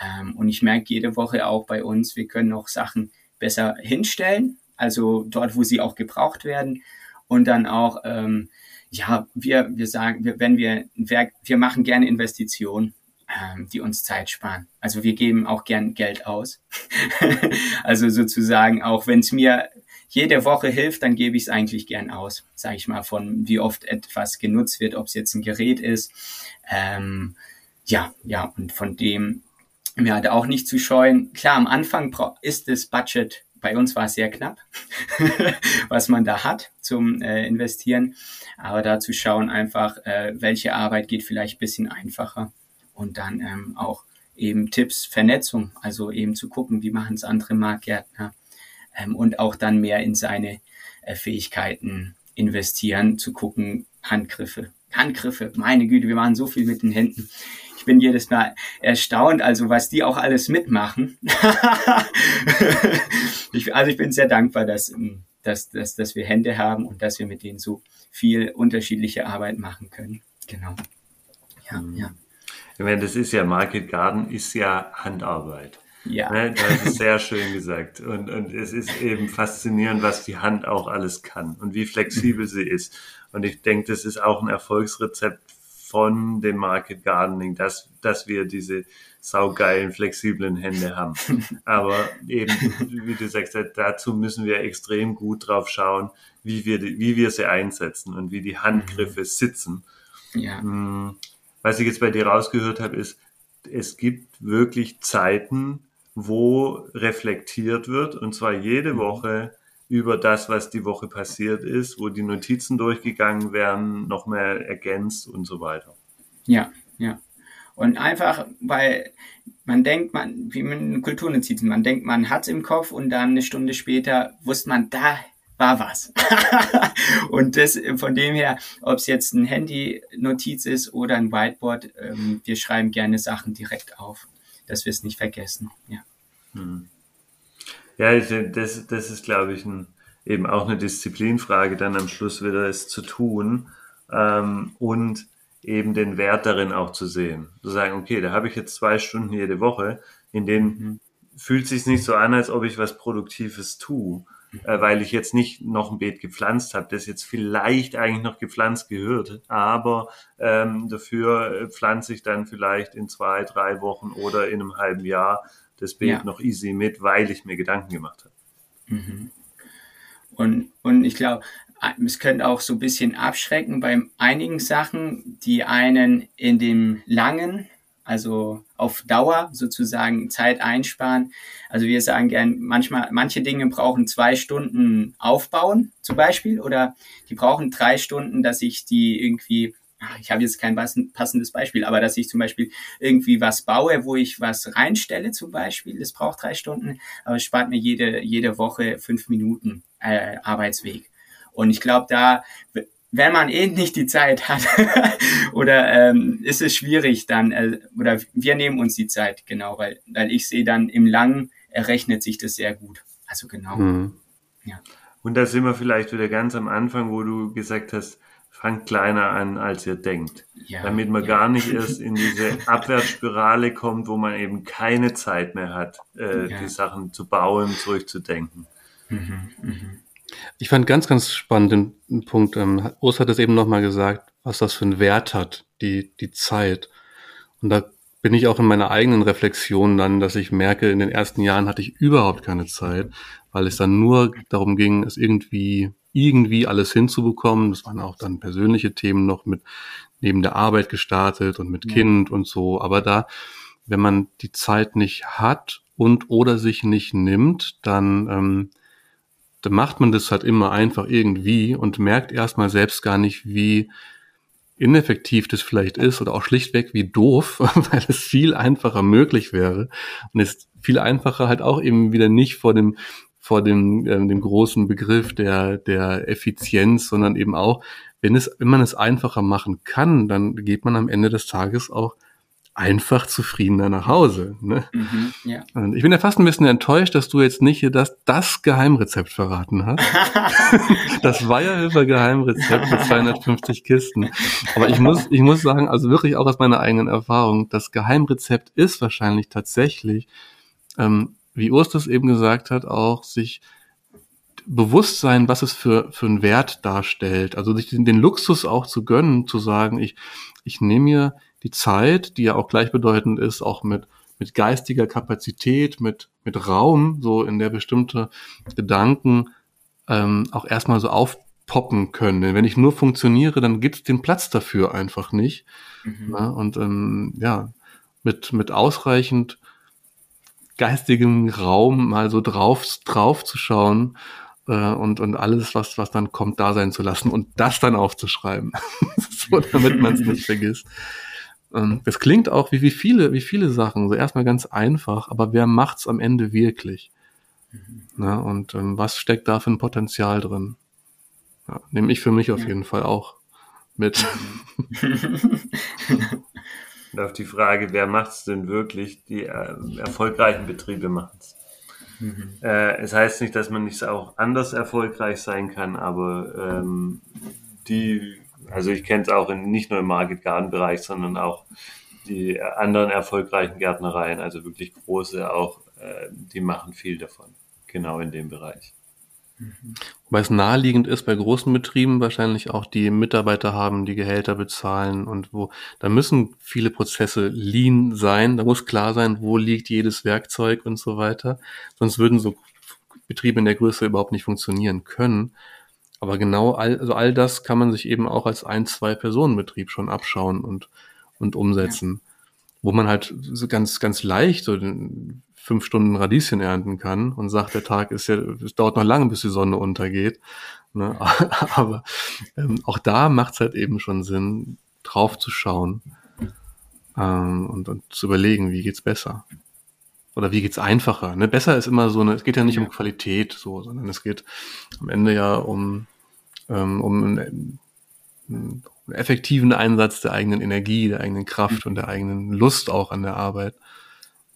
S3: Ähm, und ich merke jede Woche auch bei uns, wir können auch Sachen besser hinstellen, also dort, wo sie auch gebraucht werden und dann auch, ähm, ja, wir, wir sagen, wir, wenn wir ein Werk, wir machen gerne Investitionen ähm, die uns Zeit sparen. Also wir geben auch gern Geld aus. also sozusagen, auch wenn es mir jede Woche hilft, dann gebe ich es eigentlich gern aus, sage ich mal, von wie oft etwas genutzt wird, ob es jetzt ein Gerät ist. Ähm, ja, ja, und von dem mir halt auch nicht zu scheuen. Klar, am Anfang ist das Budget, bei uns war es sehr knapp, was man da hat zum äh, Investieren. Aber da zu schauen einfach, äh, welche Arbeit geht vielleicht bisschen einfacher und dann ähm, auch eben Tipps, Vernetzung, also eben zu gucken, wie machen es andere Marktgärtner ähm, und auch dann mehr in seine äh, Fähigkeiten investieren, zu gucken, Handgriffe. Handgriffe, meine Güte, wir machen so viel mit den Händen. Ich bin jedes Mal erstaunt, also was die auch alles mitmachen. ich, also ich bin sehr dankbar, dass, ähm, dass, dass, dass wir Hände haben und dass wir mit denen so viel unterschiedliche Arbeit machen können. Genau.
S2: Ja, ja. Ich meine, das ist ja, Market Garden ist ja Handarbeit. Ja. Ne, das ist sehr schön gesagt. Und, und es ist eben faszinierend, was die Hand auch alles kann und wie flexibel sie ist. Und ich denke, das ist auch ein Erfolgsrezept von dem Market Gardening, dass, dass wir diese saugeilen, flexiblen Hände haben. Aber eben, wie du sagst, dazu müssen wir extrem gut drauf schauen, wie wir, wie wir sie einsetzen und wie die Handgriffe mhm. sitzen. Ja. Was ich jetzt bei dir rausgehört habe, ist, es gibt wirklich Zeiten, wo reflektiert wird, und zwar jede mhm. Woche über das, was die Woche passiert ist, wo die Notizen durchgegangen werden, noch mehr ergänzt und so weiter.
S3: Ja, ja. Und einfach, weil man denkt, man, wie mit Kulturnotizen, man denkt, man hat es im Kopf und dann eine Stunde später wusste man, da war was. und das von dem her, ob es jetzt ein Handy-Notiz ist oder ein Whiteboard, ähm, wir schreiben gerne Sachen direkt auf, dass wir es nicht vergessen. Ja, hm.
S2: ja das, das ist, glaube ich, ein, eben auch eine Disziplinfrage, dann am Schluss wieder es zu tun ähm, und eben den Wert darin auch zu sehen. Zu sagen, okay, da habe ich jetzt zwei Stunden jede Woche, in denen mhm. fühlt sich nicht so an, als ob ich was Produktives tue äh, weil ich jetzt nicht noch ein Beet gepflanzt habe, das jetzt vielleicht eigentlich noch gepflanzt gehört, aber ähm, dafür äh, pflanze ich dann vielleicht in zwei, drei Wochen oder in einem halben Jahr das Beet ja. noch easy mit, weil ich mir Gedanken gemacht habe.
S3: Mhm. Und, und ich glaube, es könnte auch so ein bisschen abschrecken bei einigen Sachen, die einen in dem langen also auf Dauer sozusagen Zeit einsparen. Also wir sagen gern, manchmal, manche Dinge brauchen zwei Stunden aufbauen zum Beispiel oder die brauchen drei Stunden, dass ich die irgendwie, ich habe jetzt kein passendes Beispiel, aber dass ich zum Beispiel irgendwie was baue, wo ich was reinstelle zum Beispiel, das braucht drei Stunden, aber es spart mir jede, jede Woche fünf Minuten äh, Arbeitsweg. Und ich glaube, da wenn man eh nicht die Zeit hat oder ähm, ist es schwierig dann äh, oder wir nehmen uns die Zeit genau, weil weil ich sehe dann im Langen errechnet sich das sehr gut. Also genau. Mhm.
S2: Ja. Und da sind wir vielleicht wieder ganz am Anfang, wo du gesagt hast, fangt kleiner an, als ihr denkt. Ja, damit man ja. gar nicht erst in diese Abwärtsspirale kommt, wo man eben keine Zeit mehr hat, äh, ja. die Sachen zu bauen, zurückzudenken. Mhm,
S1: mh. Ich fand ganz, ganz spannend den Punkt. Ähm, Urs hat es eben nochmal gesagt, was das für einen Wert hat, die, die Zeit. Und da bin ich auch in meiner eigenen Reflexion dann, dass ich merke, in den ersten Jahren hatte ich überhaupt keine Zeit, weil es dann nur darum ging, es irgendwie, irgendwie alles hinzubekommen. Das waren auch dann persönliche Themen noch mit neben der Arbeit gestartet und mit ja. Kind und so. Aber da, wenn man die Zeit nicht hat und oder sich nicht nimmt, dann, ähm, dann macht man das halt immer einfach irgendwie und merkt erstmal selbst gar nicht, wie ineffektiv das vielleicht ist oder auch schlichtweg wie doof, weil es viel einfacher möglich wäre. Und es viel einfacher halt auch eben wieder nicht vor dem vor dem, äh, dem großen Begriff der der Effizienz, sondern eben auch, wenn es wenn man es einfacher machen kann, dann geht man am Ende des Tages auch einfach zufriedener nach Hause. Ne? Mhm, ja. Und ich bin ja fast ein bisschen enttäuscht, dass du jetzt nicht hier das, das Geheimrezept verraten hast. das Weierhilfer Geheimrezept für 250 Kisten. Aber ich muss, ich muss sagen, also wirklich auch aus meiner eigenen Erfahrung, das Geheimrezept ist wahrscheinlich tatsächlich, ähm, wie Urs das eben gesagt hat, auch sich bewusst sein, was es für, für einen Wert darstellt. Also sich den, den Luxus auch zu gönnen, zu sagen, ich, ich nehme mir die Zeit, die ja auch gleichbedeutend ist, auch mit, mit geistiger Kapazität, mit, mit Raum, so in der bestimmte Gedanken ähm, auch erstmal so aufpoppen können. Denn wenn ich nur funktioniere, dann gibt es den Platz dafür einfach nicht. Mhm. Ja, und ähm, ja, mit, mit ausreichend geistigem Raum mal so drauf, drauf zu schauen äh, und, und alles, was, was dann kommt, da sein zu lassen und das dann aufzuschreiben. so, damit man es nicht vergisst. Ähm, das klingt auch wie, wie viele, wie viele Sachen. So erstmal ganz einfach, aber wer macht's am Ende wirklich? Mhm. Na, und ähm, was steckt da für ein Potenzial drin? Ja, nehme ich für mich auf ja. jeden Fall auch mit.
S2: und auf die Frage, wer macht's denn wirklich? Die äh, erfolgreichen Betriebe machen's. Mhm. Äh, es heißt nicht, dass man nicht auch anders erfolgreich sein kann, aber ähm, die also ich kenne es auch in, nicht nur im Market Garden Bereich, sondern auch die anderen erfolgreichen Gärtnereien, also wirklich große auch, äh, die machen viel davon, genau in dem Bereich.
S1: Wobei es naheliegend ist, bei großen Betrieben wahrscheinlich auch die Mitarbeiter haben, die Gehälter bezahlen und wo, da müssen viele Prozesse lean sein, da muss klar sein, wo liegt jedes Werkzeug und so weiter. Sonst würden so Betriebe in der Größe überhaupt nicht funktionieren können. Aber genau all, also all das kann man sich eben auch als ein, zwei Personenbetrieb schon abschauen und, und umsetzen. Ja. Wo man halt so ganz, ganz leicht so fünf Stunden Radieschen ernten kann und sagt, der Tag ist ja, es dauert noch lange, bis die Sonne untergeht. Ne? Aber ähm, auch da macht es halt eben schon Sinn, drauf zu schauen ähm, und, und zu überlegen, wie geht's besser oder wie geht's einfacher? Ne? Besser ist immer so eine, es geht ja nicht ja. um Qualität so, sondern es geht am Ende ja um um einen, einen, effektiven Einsatz der eigenen Energie, der eigenen Kraft und der eigenen Lust auch an der Arbeit.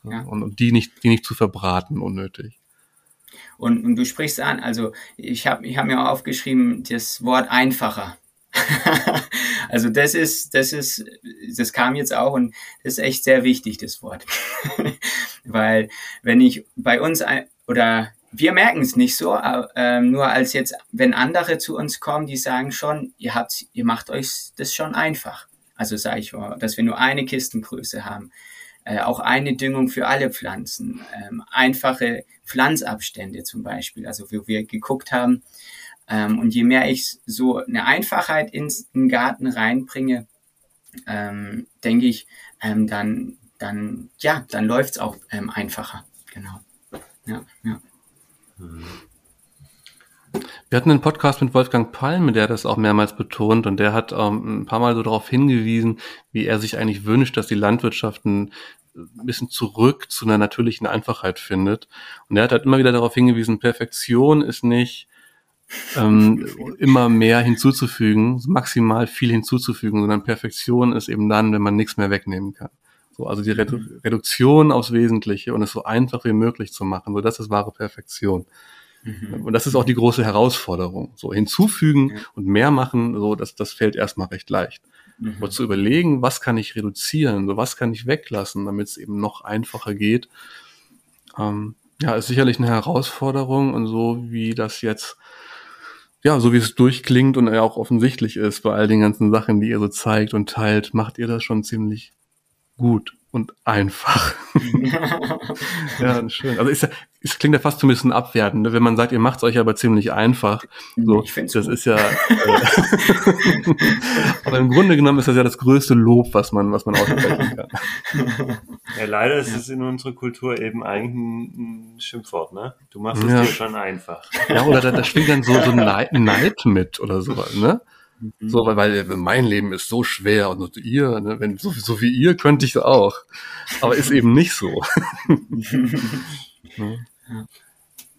S1: Ja. Und, und die nicht, die nicht zu verbraten, unnötig.
S3: Und, und du sprichst an, also ich habe ich hab mir aufgeschrieben, das Wort einfacher. also das ist, das ist, das kam jetzt auch und das ist echt sehr wichtig, das Wort. Weil wenn ich bei uns ein, oder wir merken es nicht so, äh, nur als jetzt, wenn andere zu uns kommen, die sagen schon, ihr habt, ihr macht euch das schon einfach. Also sage ich mal, dass wir nur eine Kistengröße haben, äh, auch eine Düngung für alle Pflanzen, ähm, einfache Pflanzabstände zum Beispiel, also wo wir geguckt haben. Ähm, und je mehr ich so eine Einfachheit ins in den Garten reinbringe, ähm, denke ich, ähm, dann, dann, ja, dann läuft's auch ähm, einfacher. Genau. Ja, ja.
S1: Wir hatten einen Podcast mit Wolfgang Palme, der das auch mehrmals betont und der hat ähm, ein paar Mal so darauf hingewiesen, wie er sich eigentlich wünscht, dass die Landwirtschaft ein bisschen zurück zu einer natürlichen Einfachheit findet. Und er hat halt immer wieder darauf hingewiesen, Perfektion ist nicht ähm, immer mehr hinzuzufügen, maximal viel hinzuzufügen, sondern Perfektion ist eben dann, wenn man nichts mehr wegnehmen kann. So, also die Redu Reduktion aufs Wesentliche und es so einfach wie möglich zu machen, so das ist wahre Perfektion. Mhm. Und das ist auch die große Herausforderung. So hinzufügen ja. und mehr machen, so das, das fällt erstmal recht leicht. Mhm. Aber zu überlegen, was kann ich reduzieren, so was kann ich weglassen, damit es eben noch einfacher geht, ähm, ja, ist sicherlich eine Herausforderung und so wie das jetzt ja, so wie es durchklingt und ja auch offensichtlich ist bei all den ganzen Sachen, die ihr so zeigt und teilt, macht ihr das schon ziemlich gut und einfach. ja, schön. Also ist, es klingt ja fast so ein bisschen abwertend, ne? wenn man sagt, ihr macht es euch aber ziemlich einfach. So, ich das gut. ist ja. Äh, aber im Grunde genommen ist das ja das größte Lob, was man, was man aussprechen kann.
S2: Ja, leider ist es in unserer Kultur eben eigentlich ein, Schimpfwort, ne? Du machst es ja. dir schon einfach.
S1: Ja, oder da, da schwingt dann so, so Neid, Neid mit oder so, ne? Mhm. So, weil, weil mein Leben ist so schwer und so, ihr, ne, wenn so, so wie ihr könnte ich auch. Aber ist eben nicht so.
S2: ja.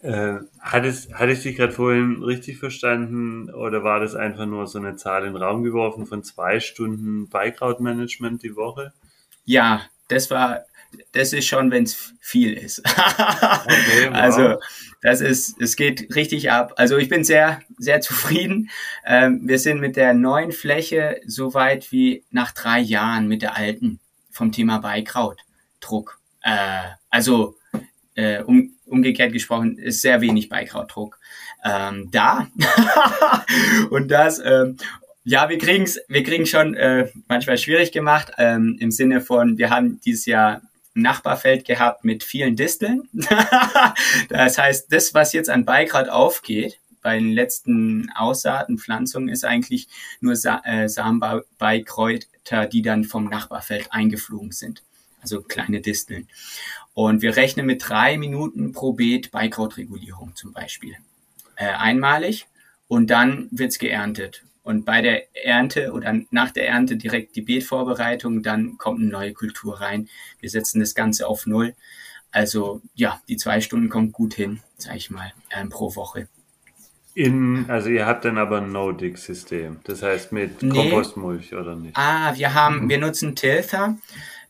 S2: Äh, hat, es, hatte ich dich gerade vorhin richtig verstanden oder war das einfach nur so eine Zahl in den Raum geworfen von zwei Stunden Beikrautmanagement die Woche?
S3: Ja, das war das ist schon, wenn es viel ist. okay, wow. Also das ist, es geht richtig ab. Also ich bin sehr, sehr zufrieden. Ähm, wir sind mit der neuen Fläche so weit wie nach drei Jahren mit der alten vom Thema Beikrautdruck. Äh, also äh, um, umgekehrt gesprochen ist sehr wenig Beikrautdruck ähm, da. und das ähm, ja, wir kriegen's, wir kriegen schon äh, manchmal schwierig gemacht ähm, im Sinne von, wir haben dieses Jahr Nachbarfeld gehabt mit vielen Disteln. das heißt, das, was jetzt an Beigrad aufgeht, bei den letzten Aussaaten, Pflanzungen, ist eigentlich nur Sa äh, Samenbeikräuter, die dann vom Nachbarfeld eingeflogen sind. Also kleine Disteln. Und wir rechnen mit drei Minuten pro Beet Beikrautregulierung zum Beispiel. Äh, einmalig und dann wird's geerntet. Und bei der Ernte oder nach der Ernte direkt die Beetvorbereitung, dann kommt eine neue Kultur rein. Wir setzen das Ganze auf Null. Also ja, die zwei Stunden kommt gut hin, sage ich mal, ähm, pro Woche.
S2: In, also ihr habt dann aber ein No-Dig-System, das heißt mit nee. Kompostmulch oder nicht?
S3: Ah, wir haben, mhm. wir nutzen Tilther.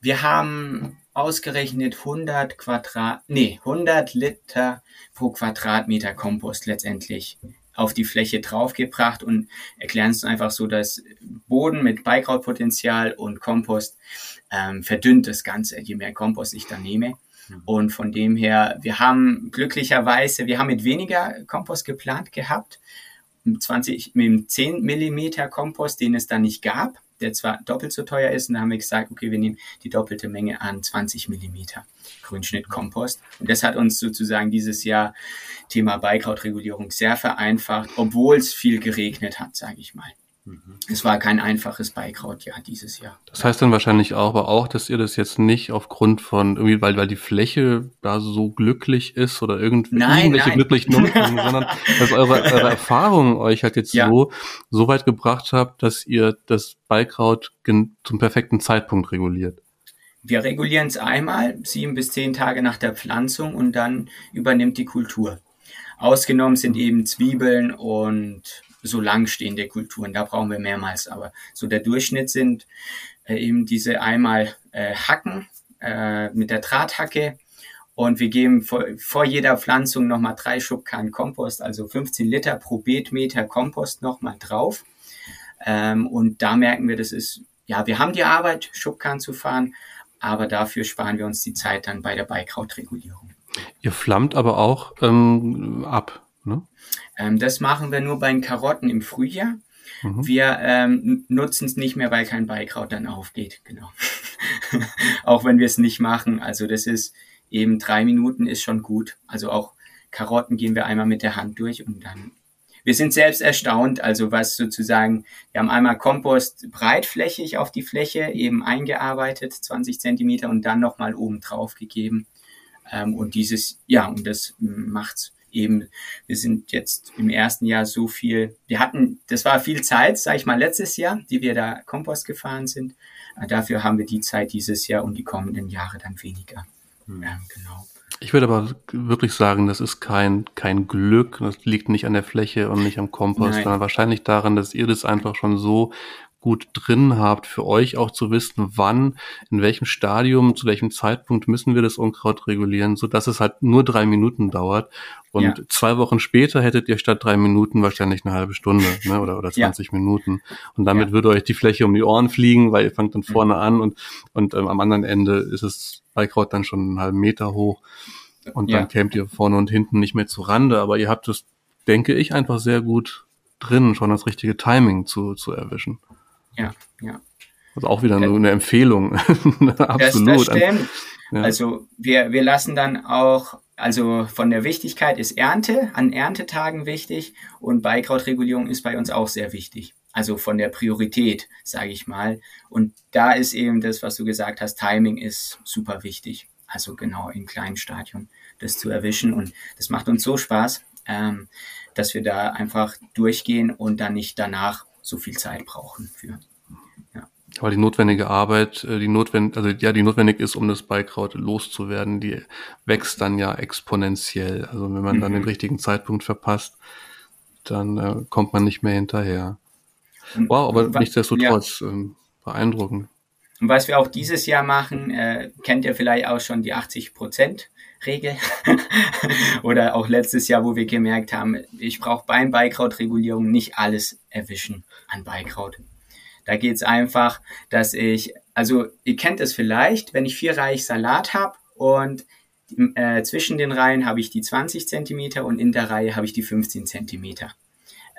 S3: Wir haben ausgerechnet 100 Quadrat, nee, 100 Liter pro Quadratmeter Kompost letztendlich auf die Fläche draufgebracht und erklären es einfach so, dass Boden mit Beikrautpotenzial und Kompost ähm, verdünnt das Ganze, je mehr Kompost ich da nehme. Mhm. Und von dem her, wir haben glücklicherweise, wir haben mit weniger Kompost geplant gehabt, 20, mit dem 10 Millimeter Kompost, den es da nicht gab, der zwar doppelt so teuer ist, und da haben wir gesagt, okay, wir nehmen die doppelte Menge an 20 Millimeter. Grünschnittkompost. Und das hat uns sozusagen dieses Jahr Thema Beikrautregulierung sehr vereinfacht, obwohl es viel geregnet hat, sage ich mal. Mhm. Es war kein einfaches Beikrautjahr dieses Jahr.
S1: Das heißt dann wahrscheinlich auch, aber auch, dass ihr das jetzt nicht aufgrund von irgendwie, weil, weil die Fläche da so glücklich ist oder irgendwie
S3: nein,
S1: irgendwelche nein. glücklichen Umstände, sondern dass eure, eure Erfahrung euch halt jetzt ja. so, so weit gebracht habt, dass ihr das Beikraut zum perfekten Zeitpunkt reguliert.
S3: Wir regulieren es einmal, sieben bis zehn Tage nach der Pflanzung und dann übernimmt die Kultur. Ausgenommen sind eben Zwiebeln und so langstehende Kulturen. Da brauchen wir mehrmals. Aber so der Durchschnitt sind äh, eben diese einmal äh, Hacken äh, mit der Drahthacke. Und wir geben vor, vor jeder Pflanzung nochmal drei Schubkarren Kompost, also 15 Liter pro Beetmeter Kompost nochmal drauf. Ähm, und da merken wir, das ist, ja, wir haben die Arbeit, Schubkarren zu fahren, aber dafür sparen wir uns die Zeit dann bei der Beikrautregulierung.
S1: Ihr flammt aber auch ähm, ab, ne?
S3: Ähm, das machen wir nur bei den Karotten im Frühjahr. Mhm. Wir ähm, nutzen es nicht mehr, weil kein Beikraut dann aufgeht, genau. auch wenn wir es nicht machen. Also das ist eben drei Minuten ist schon gut. Also auch Karotten gehen wir einmal mit der Hand durch und dann wir sind selbst erstaunt, also was sozusagen, wir haben einmal Kompost breitflächig auf die Fläche eben eingearbeitet, 20 Zentimeter und dann nochmal oben drauf gegeben. Ähm, und dieses, ja, und das macht's eben, wir sind jetzt im ersten Jahr so viel, wir hatten, das war viel Zeit, sage ich mal, letztes Jahr, die wir da Kompost gefahren sind. Äh, dafür haben wir die Zeit dieses Jahr und die kommenden Jahre dann weniger.
S1: Hm. Ja, genau. Ich würde aber wirklich sagen, das ist kein, kein Glück. Das liegt nicht an der Fläche und nicht am Kompost,
S3: Nein.
S1: sondern wahrscheinlich daran, dass ihr das einfach schon so gut drin habt, für euch auch zu wissen, wann, in welchem Stadium, zu welchem Zeitpunkt müssen wir das Unkraut regulieren, so dass es halt nur drei Minuten dauert. Und
S3: Ja.
S1: zwei Wochen später hättet ihr statt drei Minuten wahrscheinlich eine halbe Stunde ne, oder, oder
S3: Ja.
S1: 20 Minuten. Und damit
S3: Ja.
S1: würde euch die Fläche um die Ohren fliegen, weil ihr fangt dann vorne an und, und ähm, am anderen Ende ist es Beikraut dann schon einen halben Meter hoch. Und dann
S3: Ja.
S1: kämt ihr vorne und hinten nicht mehr zu Rande, aber ihr habt es, denke ich, einfach sehr gut drin, schon das richtige Timing zu, zu erwischen.
S3: Ja, ja.
S1: Also auch wieder nur eine Empfehlung.
S3: Das,
S1: Absolut.
S3: das stimmt.
S1: Ja.
S3: Also wir, wir lassen dann auch, also von der Wichtigkeit ist Ernte, an Erntetagen wichtig und Beikrautregulierung ist bei uns auch sehr wichtig. Also von der Priorität, sage ich mal. Und da ist eben das, was du gesagt hast, Timing ist super wichtig. Also genau im kleinen Stadium das zu erwischen. Und das macht uns so Spaß, ähm, dass wir da einfach durchgehen und dann nicht danach so viel Zeit brauchen für.
S1: Aber die notwendige Arbeit, äh, die notwendig, also ja, die notwendig ist, um das Beikraut loszuwerden, die wächst dann ja exponentiell. Also wenn man dann
S3: Mhm.
S1: den richtigen Zeitpunkt verpasst, dann äh, kommt man nicht mehr hinterher.
S3: Und
S1: Wow, aber
S3: wa-
S1: nichtsdestotrotz ähm, beeindruckend.
S3: Und was wir auch dieses Jahr machen, äh, kennt ihr vielleicht auch schon die 80%-Regel. Oder auch letztes Jahr, wo wir gemerkt haben, ich brauche beim Beikrautregulierung nicht alles erwischen an Beikraut. Da geht's einfach, dass ich, also ihr kennt es vielleicht, wenn ich vier Reich Salat habe und äh, zwischen den Reihen habe ich die 20 Zentimeter und in der Reihe habe ich die 15 Zentimeter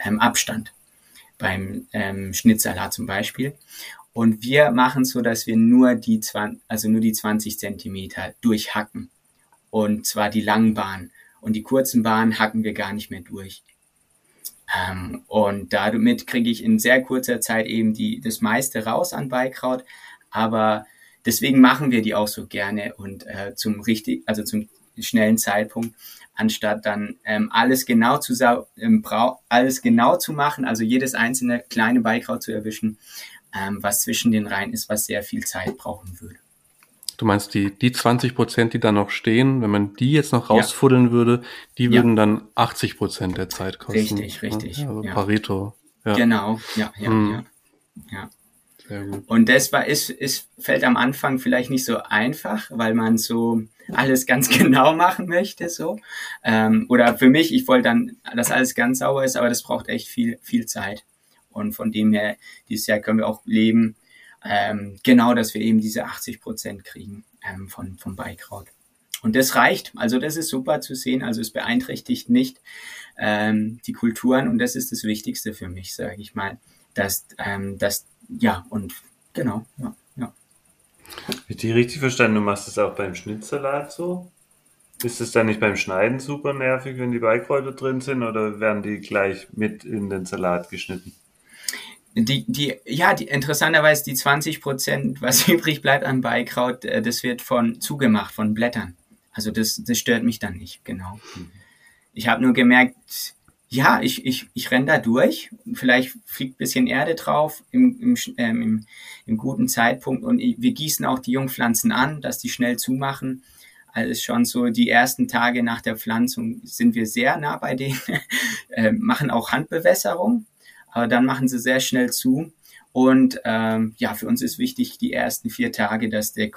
S3: ähm, Abstand beim ähm, Schnittsalat zum Beispiel. Und wir machen so, dass wir nur die 20, also nur die 20 Zentimeter durchhacken. Und zwar die langen Bahnen. Und die kurzen Bahnen hacken wir gar nicht mehr durch. Ähm, und damit kriege ich in sehr kurzer Zeit eben die, das meiste raus an Beikraut. Aber deswegen machen wir die auch so gerne und äh, zum richtig, also zum schnellen Zeitpunkt, anstatt dann ähm, alles genau zu ähm, alles genau zu machen, also jedes einzelne kleine Beikraut zu erwischen, ähm, was zwischen den Reihen ist, was sehr viel Zeit brauchen würde.
S1: Du meinst, die, die 20 Prozent, die da noch stehen, wenn man die jetzt noch
S3: Ja.
S1: rausfuddeln würde, die
S3: Ja.
S1: würden dann 80 Prozent der Zeit kosten.
S3: Richtig, richtig,
S1: Ja, also
S3: ja.
S1: Pareto. Ja,
S3: Genau, ja, ja,
S1: Mhm.
S3: ja. ja.
S1: sehr gut.
S3: Und das war, ist, ist, fällt am Anfang vielleicht nicht so einfach, weil man so alles ganz genau machen möchte, so. Ähm, oder für mich, ich wollte dann, dass alles ganz sauber ist, aber das braucht echt viel, viel Zeit. Und von dem her, dieses Jahr können wir auch leben, ähm, genau, dass wir eben diese 80 Prozent kriegen ähm, von, vom Beikraut. Und das reicht. Also das ist super zu sehen. Also es beeinträchtigt nicht ähm, die Kulturen und das ist das Wichtigste für mich, sage ich mal, dass, ähm, dass ja und genau, ja, ja.
S2: Ich die richtig verstanden? Du machst es auch beim Schnittsalat so? Ist es dann nicht beim Schneiden super nervig, wenn die Beikräuter drin sind, oder werden die gleich mit in den Salat geschnitten?
S3: Die, die, ja, die, interessanterweise die 20 Prozent, was übrig bleibt an Beikraut, äh, das wird von zugemacht, von Blättern. Also das, das stört mich dann nicht, genau. Ich habe nur gemerkt, ja, ich, ich, ich renn da durch, vielleicht fliegt ein bisschen Erde drauf im, im, ähm, im, im guten Zeitpunkt und wir gießen auch die Jungpflanzen an, dass die schnell zumachen. Also schon so, die ersten Tage nach der Pflanzung sind wir sehr nah bei denen, äh, machen auch Handbewässerung, aber dann machen sie sehr schnell zu. Und ähm, ja, für uns ist wichtig, die ersten vier Tage, dass, der,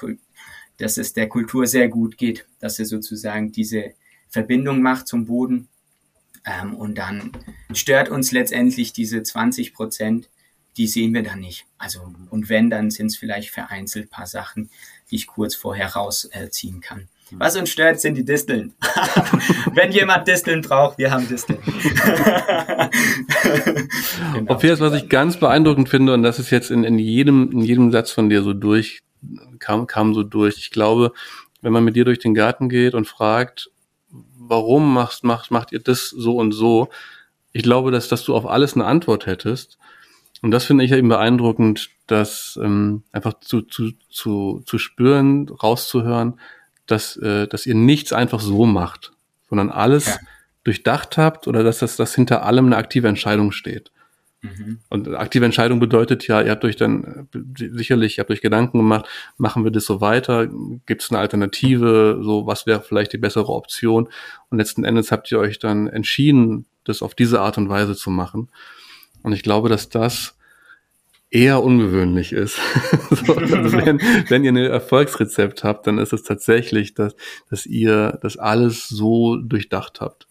S3: dass es der Kultur sehr gut geht, dass er sozusagen diese Verbindung macht zum Boden. Ähm, und dann stört uns letztendlich diese 20 Prozent, die sehen wir dann nicht. Also, und wenn, dann sind es vielleicht vereinzelt paar Sachen, die ich kurz vorher rausziehen äh, kann. Was uns stört, sind die Disteln. wenn jemand Disteln braucht, wir haben Disteln. Genau.
S1: Auf jeden Fall, was ich ganz beeindruckend finde, und das ist jetzt in, in jedem, in jedem Satz von dir so durch, kam, kam so durch. Ich glaube, wenn man mit dir durch den Garten geht und fragt, warum machst, macht, macht ihr das so und so? Ich glaube, dass, dass du auf alles eine Antwort hättest. Und das finde ich eben beeindruckend, dass ähm, einfach zu, zu, zu, zu spüren, rauszuhören, dass, äh, dass ihr nichts einfach so macht, sondern alles
S3: Ja.
S1: durchdacht habt oder dass das, dass hinter allem eine aktive Entscheidung steht. Mhm. Und aktive Entscheidung bedeutet ja, ihr habt euch dann sicherlich, ihr habt euch Gedanken gemacht, machen wir das so weiter? Gibt es eine Alternative? So, was wäre vielleicht die bessere Option? Und letzten Endes habt ihr euch dann entschieden, das auf diese Art und Weise zu machen. Und ich glaube, dass das eher ungewöhnlich ist. so, also wenn, wenn ihr ein Erfolgsrezept habt, dann ist es tatsächlich, dass, dass ihr das alles so durchdacht habt.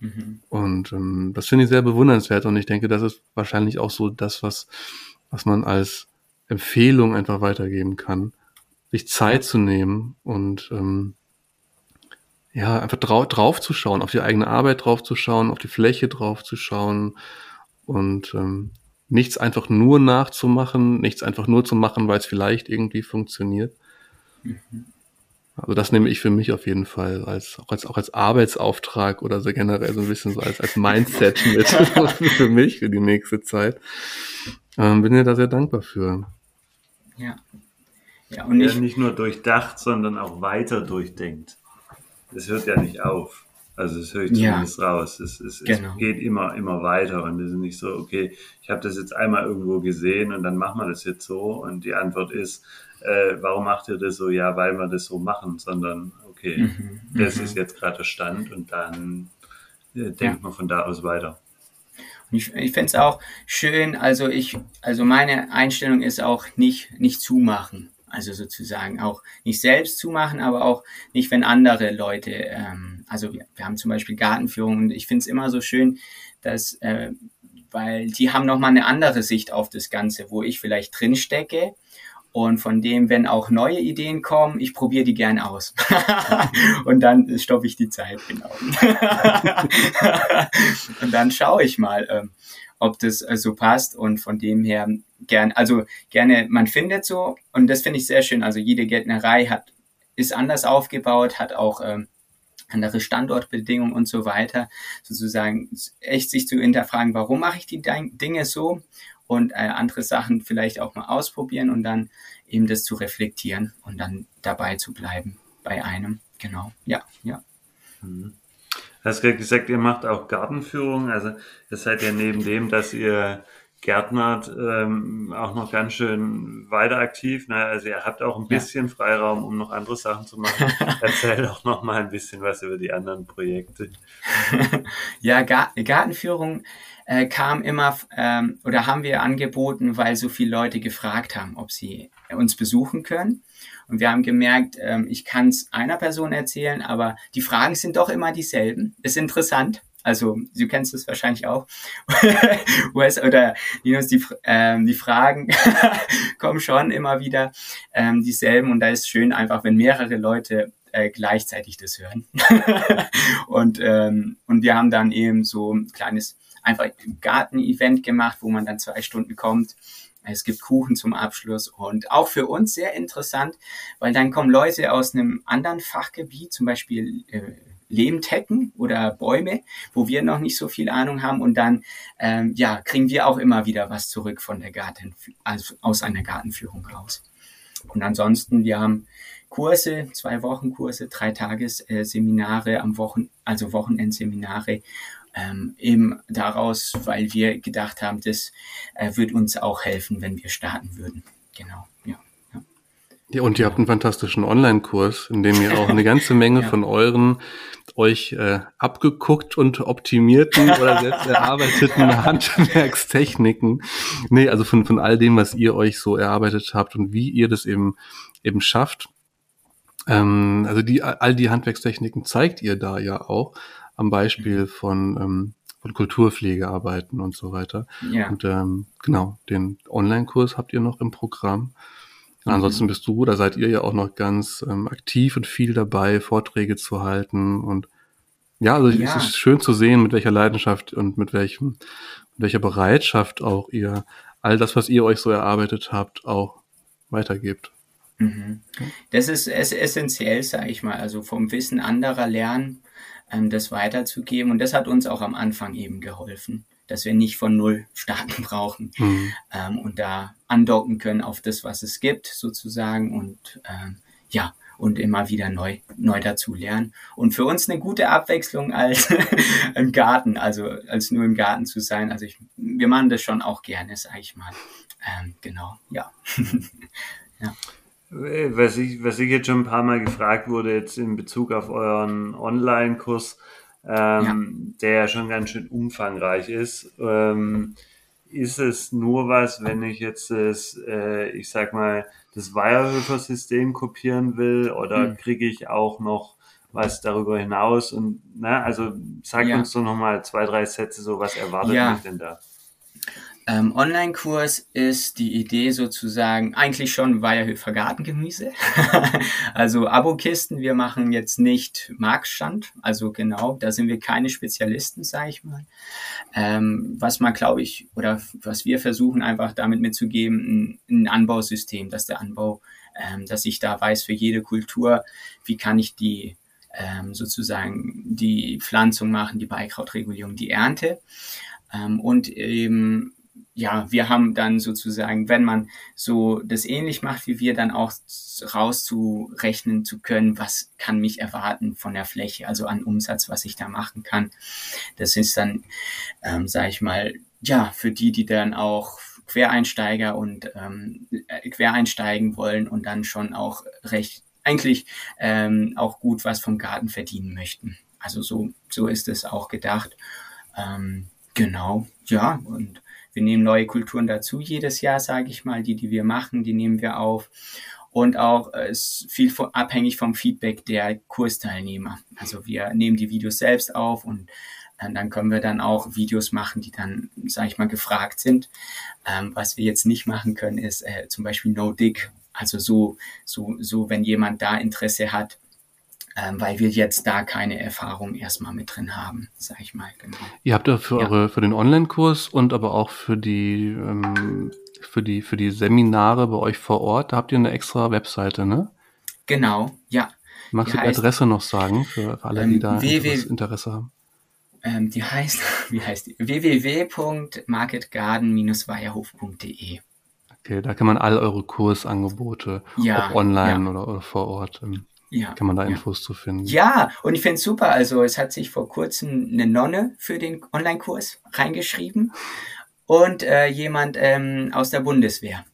S1: Mhm. Und ähm, das finde ich sehr bewundernswert und ich denke, das ist wahrscheinlich auch so das, was, was man als Empfehlung einfach weitergeben kann, sich Zeit zu nehmen und ähm, ja, einfach drau drauf zu schauen, auf die eigene Arbeit drauf zu schauen, auf die Fläche drauf zu schauen und ähm, nichts einfach nur nachzumachen, nichts einfach nur zu machen, weil es vielleicht irgendwie funktioniert. Mhm. Also das nehme ich für mich auf jeden Fall als auch als auch als Arbeitsauftrag oder so generell so ein bisschen so als als Mindset mit für mich für die nächste Zeit. Ähm, bin dir da sehr dankbar für.
S2: Ja. Ja, und nicht, ja, nicht nur durchdacht, sondern auch weiter durchdenkt. Das hört ja nicht auf. Also das höre ich zumindest ja. raus. Es, es, genau. es, geht immer, immer weiter und es ist nicht so, okay, ich habe das jetzt einmal irgendwo gesehen und dann machen wir das jetzt so und die Antwort ist, äh, warum macht ihr das so? Ja, weil wir das so machen, sondern okay, mhm, das mhm. ist jetzt gerade der Stand und dann äh, denkt ja. man von da aus weiter.
S3: Und ich, ich fände es auch schön, also ich, also meine Einstellung ist auch nicht, nicht zumachen. Also sozusagen auch nicht selbst zumachen, aber auch nicht, wenn andere Leute, ähm, also wir, wir haben zum Beispiel Gartenführungen und ich finde es immer so schön, dass, äh, weil die haben nochmal eine andere Sicht auf das Ganze, wo ich vielleicht drin stecke und von dem, wenn auch neue Ideen kommen, ich probiere die gern aus. und dann stoppe ich die Zeit, genau. und dann schaue ich mal, ähm, ob das äh, so passt. Und von dem her gern, also gerne, man findet so, und das finde ich sehr schön. Also jede Gärtnerei hat, ist anders aufgebaut, hat auch ähm, andere Standortbedingungen und so weiter. Sozusagen echt sich zu hinterfragen, warum mache ich die Dinge so? und äh, andere Sachen vielleicht auch mal ausprobieren und dann eben das zu reflektieren und dann dabei zu bleiben bei einem. Genau, ja, ja.
S2: Mhm. Du hast gerade gesagt, ihr macht auch Gartenführung. Also ihr seid ja neben dem, dass ihr Gärtnert, ähm, auch noch ganz schön weiter aktiv. Ne? Also ihr habt auch ein bisschen ja. Freiraum, um noch andere Sachen zu machen. Erzähl doch noch mal ein bisschen was über die anderen Projekte.
S3: ja, Gartenführung äh, kam immer ähm, oder haben wir angeboten, weil so viele Leute gefragt haben, ob sie uns besuchen können. Und wir haben gemerkt, ähm, ich kann es einer Person erzählen, aber die Fragen sind doch immer dieselben. Ist interessant. Also du kennst es wahrscheinlich auch. oder Linus, die, ähm, die Fragen kommen schon immer wieder ähm, dieselben und da ist schön einfach, wenn mehrere Leute äh, gleichzeitig das hören. und, ähm, und wir haben dann eben so ein kleines einfach ein Garten-Event gemacht, wo man dann zwei Stunden kommt. Es gibt Kuchen zum Abschluss und auch für uns sehr interessant, weil dann kommen Leute aus einem anderen Fachgebiet, zum Beispiel äh, Lehmtecken oder Bäume, wo wir noch nicht so viel Ahnung haben und dann ähm, ja kriegen wir auch immer wieder was zurück von der Garten, also aus einer Gartenführung raus. Und ansonsten wir haben Kurse, zwei Wochen Kurse, drei Tagesseminare äh, am Wochen, also Wochenendseminare ähm, eben daraus, weil wir gedacht haben, das äh, wird uns auch helfen, wenn wir starten würden. Genau, ja.
S1: Ja, ja und ihr habt einen fantastischen Online-Kurs, in dem ihr auch eine ganze Menge ja. von euren euch äh, abgeguckt und optimierten oder selbst erarbeiteten Handwerkstechniken. Nee, also von, von all dem, was ihr euch so erarbeitet habt und wie ihr das eben eben schafft. Ähm, also die all die Handwerkstechniken zeigt ihr da ja auch am Beispiel mhm. von, ähm, von Kulturpflegearbeiten und so weiter. Ja. Und ähm, genau, den Online-Kurs habt ihr noch im Programm. Mhm. Ansonsten bist du, da seid ihr ja auch noch ganz ähm, aktiv und viel dabei, Vorträge zu halten und ja, also ja. es ist schön zu sehen, mit welcher Leidenschaft und mit welchem, mit welcher Bereitschaft auch ihr all das, was ihr euch so erarbeitet habt, auch weitergebt.
S3: Mhm. Das ist essentiell, sage ich mal. Also vom Wissen anderer lernen ähm, das weiterzugeben. Und das hat uns auch am Anfang eben geholfen, dass wir nicht von Null starten brauchen mhm. ähm, und da andocken können auf das, was es gibt, sozusagen. Und ähm, ja, und immer wieder neu, neu dazu lernen. Und für uns eine gute Abwechslung als im Garten, also als nur im Garten zu sein. Also ich, wir machen das schon auch gerne, sage ich mal. Ähm, genau, ja.
S2: ja. Was ich, was ich jetzt schon ein paar Mal gefragt wurde, jetzt in Bezug auf euren Online-Kurs, ähm, ja. der ja schon ganz schön umfangreich ist. Ähm, ist es nur was, wenn ich jetzt das, äh, ich sag mal, das Weierhöfer-System kopieren will oder hm. kriege ich auch noch was darüber hinaus und na, also sag ja. uns doch nochmal zwei, drei Sätze, so was erwartet ja. mich denn da?
S3: Ähm, Online-Kurs ist die Idee sozusagen eigentlich schon Weierhöfer Gartengemüse. also Abokisten, wir machen jetzt nicht Marktstand, also genau, da sind wir keine Spezialisten, sage ich mal. Ähm, was man, glaube ich, oder was wir versuchen einfach damit mitzugeben, ein, ein Anbausystem, dass der Anbau, ähm, dass ich da weiß für jede Kultur, wie kann ich die ähm, sozusagen die Pflanzung machen, die Beikrautregulierung, die Ernte. Ähm, und eben ja, wir haben dann sozusagen, wenn man so das ähnlich macht wie wir, dann auch rauszurechnen zu können, was kann mich erwarten von der Fläche, also an Umsatz, was ich da machen kann. Das ist dann, ähm, sage ich mal, ja, für die, die dann auch Quereinsteiger und ähm, Quereinsteigen wollen und dann schon auch recht, eigentlich ähm, auch gut was vom Garten verdienen möchten. Also so, so ist es auch gedacht. Ähm, genau, ja, und wir nehmen neue Kulturen dazu jedes Jahr, sage ich mal. Die, die wir machen, die nehmen wir auf. Und auch äh, viel von, abhängig vom Feedback der Kursteilnehmer. Also wir nehmen die Videos selbst auf und äh, dann können wir dann auch Videos machen, die dann, sage ich mal, gefragt sind. Ähm, was wir jetzt nicht machen können, ist äh, zum Beispiel No-Dig. Also so, so, so, wenn jemand da Interesse hat, ähm, weil wir jetzt da keine Erfahrung erstmal mit drin haben, sag ich mal. Genau.
S1: Ihr habt ja für, ja. Eure, für den Online-Kurs und aber auch für die, ähm, für, die, für die Seminare bei euch vor Ort, da habt ihr eine extra Webseite, ne?
S3: Genau, ja.
S1: Magst die du die Adresse noch sagen für, für alle, die ähm, da Interesse haben?
S3: Ähm, die heißt, wie heißt die? www.marketgarden-weierhof.de.
S1: Okay, da kann man all eure Kursangebote, ja, auch online ja. oder, oder vor Ort ähm, ja, Kann man da Infos ja. zu finden?
S3: Ja, und ich finde es super. Also es hat sich vor kurzem eine Nonne für den Online-Kurs reingeschrieben und äh, jemand ähm, aus der Bundeswehr.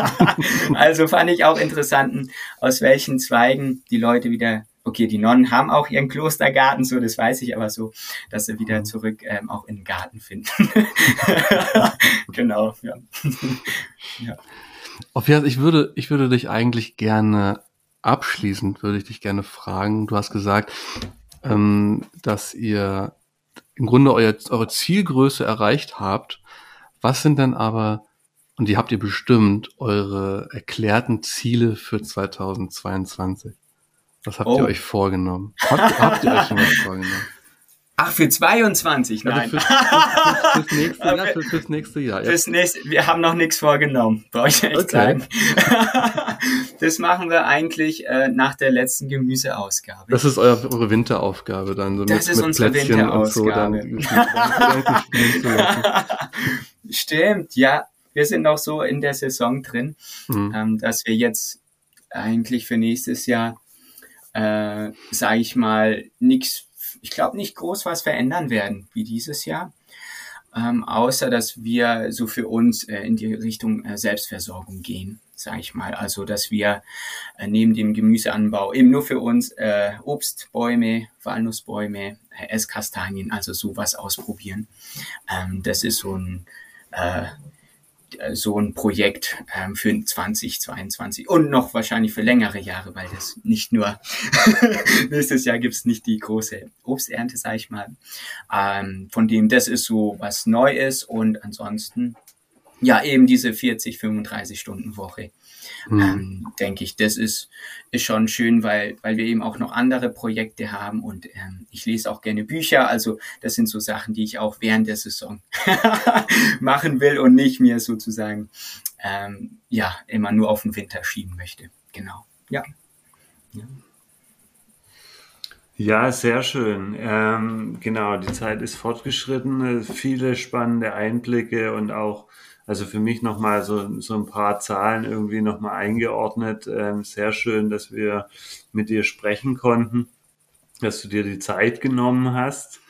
S3: also fand ich auch interessant, aus welchen Zweigen die Leute wieder, okay, die Nonnen haben auch ihren Klostergarten, so das weiß ich aber so, dass sie wieder mhm. zurück ähm, auch in den Garten finden. genau, ja.
S1: ja. Auf ich würde, ich würde dich eigentlich gerne abschließend würde ich dich gerne fragen. Du hast gesagt, ähm, dass ihr im Grunde euer, eure Zielgröße erreicht habt. Was sind denn aber, und die habt ihr bestimmt, eure erklärten Ziele für 2022? Was habt oh. ihr euch vorgenommen? Habt, habt ihr euch schon was vorgenommen?
S3: Ach, für 22, nein. Also
S1: fürs, fürs, nächste Jahr, für, fürs nächste Jahr.
S3: Ja. Fürs nächste, wir haben noch nichts vorgenommen, brauche ich echt okay. sagen. das machen wir eigentlich äh, nach der letzten Gemüseausgabe.
S1: Das ist euer, eure Winteraufgabe dann.
S3: So das mit, ist mit unsere Plätzchen Winterausgabe. So, Stimmt, ja. Wir sind auch so in der Saison drin, mhm. ähm, dass wir jetzt eigentlich für nächstes Jahr, äh, sage ich mal, nichts ich glaube, nicht groß was verändern werden wie dieses Jahr. Ähm, außer dass wir so für uns äh, in die Richtung äh, Selbstversorgung gehen, sage ich mal. Also dass wir äh, neben dem Gemüseanbau eben nur für uns äh, Obstbäume, Walnussbäume, äh, Esskastanien, also sowas ausprobieren. Ähm, das ist so ein äh, so ein Projekt ähm, für 2022 und noch wahrscheinlich für längere Jahre, weil das nicht nur nächstes Jahr gibt's nicht die große Obsternte, sag ich mal. Ähm, von dem das ist so was neu ist und ansonsten ja eben diese 40, 35 Stunden Woche mhm. ähm, denke ich. Das ist, ist schon schön, weil, weil wir eben auch noch andere Projekte haben und ähm, ich lese auch gerne Bücher. Also das sind so Sachen, die ich auch während der Saison machen will und nicht mir sozusagen ähm, ja immer nur auf den Winter schieben möchte. Genau. Ja.
S2: ja. Ja, sehr schön. Ähm, genau, die Zeit ist fortgeschritten, viele spannende Einblicke und auch Also für mich nochmal so, so ein paar Zahlen irgendwie nochmal eingeordnet. Ähm, sehr schön, dass wir mit dir sprechen konnten, dass du dir die Zeit genommen hast,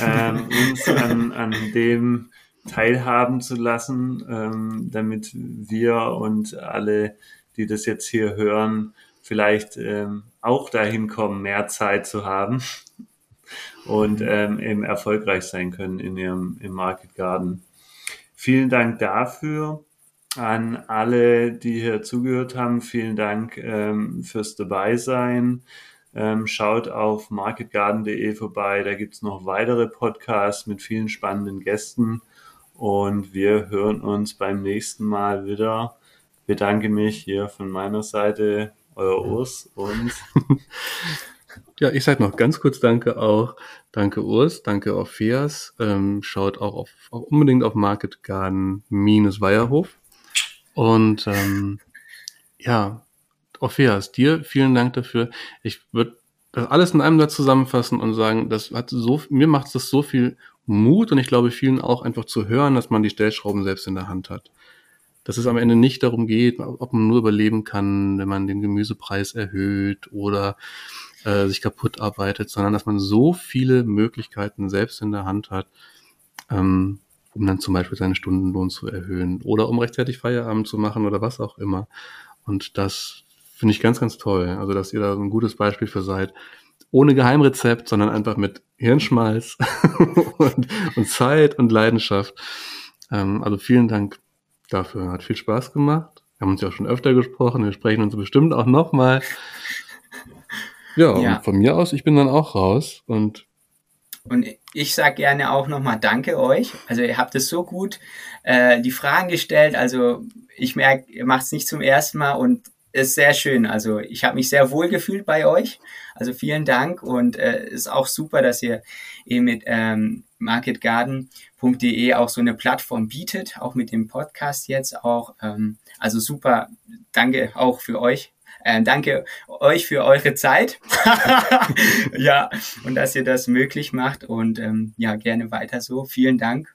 S2: ähm, uns an, an dem teilhaben zu lassen, ähm, damit wir und alle, die das jetzt hier hören, vielleicht ähm, auch dahin kommen, mehr Zeit zu haben und ähm, eben erfolgreich sein können in ihrem im Market Garden. Vielen Dank dafür an alle, die hier zugehört haben. Vielen Dank ähm, fürs Dabeisein. Ähm, schaut auf marketgarden.de vorbei. Da gibt's noch weitere Podcasts mit vielen spannenden Gästen. Und wir hören uns beim nächsten Mal wieder. Bedanke mich hier von meiner Seite, euer Urs und
S1: Ja, ich sage noch ganz kurz Danke auch. Danke Urs, danke Orpheas. Ähm, schaut auch, auf, auch unbedingt auf Market Garden minus Weierhof. Und ähm, ja, Orpheas, dir vielen Dank dafür. Ich würde das alles in einem Satz zusammenfassen und sagen, das hat so, mir macht das so viel Mut und ich glaube vielen auch einfach zu hören, dass man die Stellschrauben selbst in der Hand hat. Dass es am Ende nicht darum geht, ob man nur überleben kann, wenn man den Gemüsepreis erhöht oder äh, sich kaputt arbeitet, sondern dass man so viele Möglichkeiten selbst in der Hand hat, ähm, um dann zum Beispiel seinen Stundenlohn zu erhöhen oder um rechtzeitig Feierabend zu machen oder was auch immer. Und das finde ich ganz, ganz toll. Also, dass ihr da so ein gutes Beispiel für seid. Ohne Geheimrezept, sondern einfach mit Hirnschmalz und, und, Zeit und Leidenschaft. Ähm, also vielen Dank dafür. Hat viel Spaß gemacht. Wir haben uns ja auch schon öfter gesprochen. Wir sprechen uns bestimmt auch nochmal. Ja, ja. Und von mir aus, ich bin dann auch raus und
S3: und ich sage gerne auch nochmal Danke euch. Also ihr habt es so gut äh, die Fragen gestellt. Also ich merke, ihr macht es nicht zum ersten Mal und ist sehr schön. Also ich habe mich sehr wohl gefühlt bei euch. Also vielen Dank und äh, ist auch super, dass ihr eben mit ähm, marketgarden.de auch so eine Plattform bietet, auch mit dem Podcast jetzt auch. Ähm, also super, danke auch für euch äh, danke euch für eure Zeit. ja, und dass ihr das möglich macht. Und ähm, ja, gerne weiter so. Vielen Dank.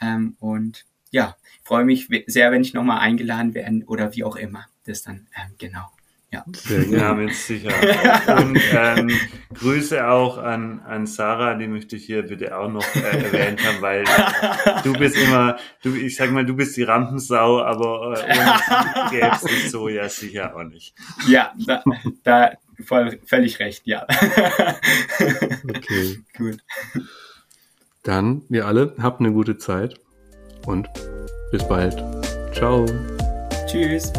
S3: Ähm, und ja, freue mich sehr, wenn ich nochmal eingeladen werde oder wie auch immer. Das dann, ähm, genau. Ja,
S2: ja mit Sicherheit. Und ähm, Grüße auch an, an Sarah, die möchte ich hier bitte auch noch äh, erwähnt haben, weil du bist immer, du, ich sag mal, du bist die Rampensau, aber äh, ohne gäbe es so ja sicher auch nicht.
S3: Ja, da, da voll, völlig recht, ja.
S1: okay. Gut. Dann, wir alle, habt eine gute Zeit und bis bald. Ciao.
S3: Tschüss.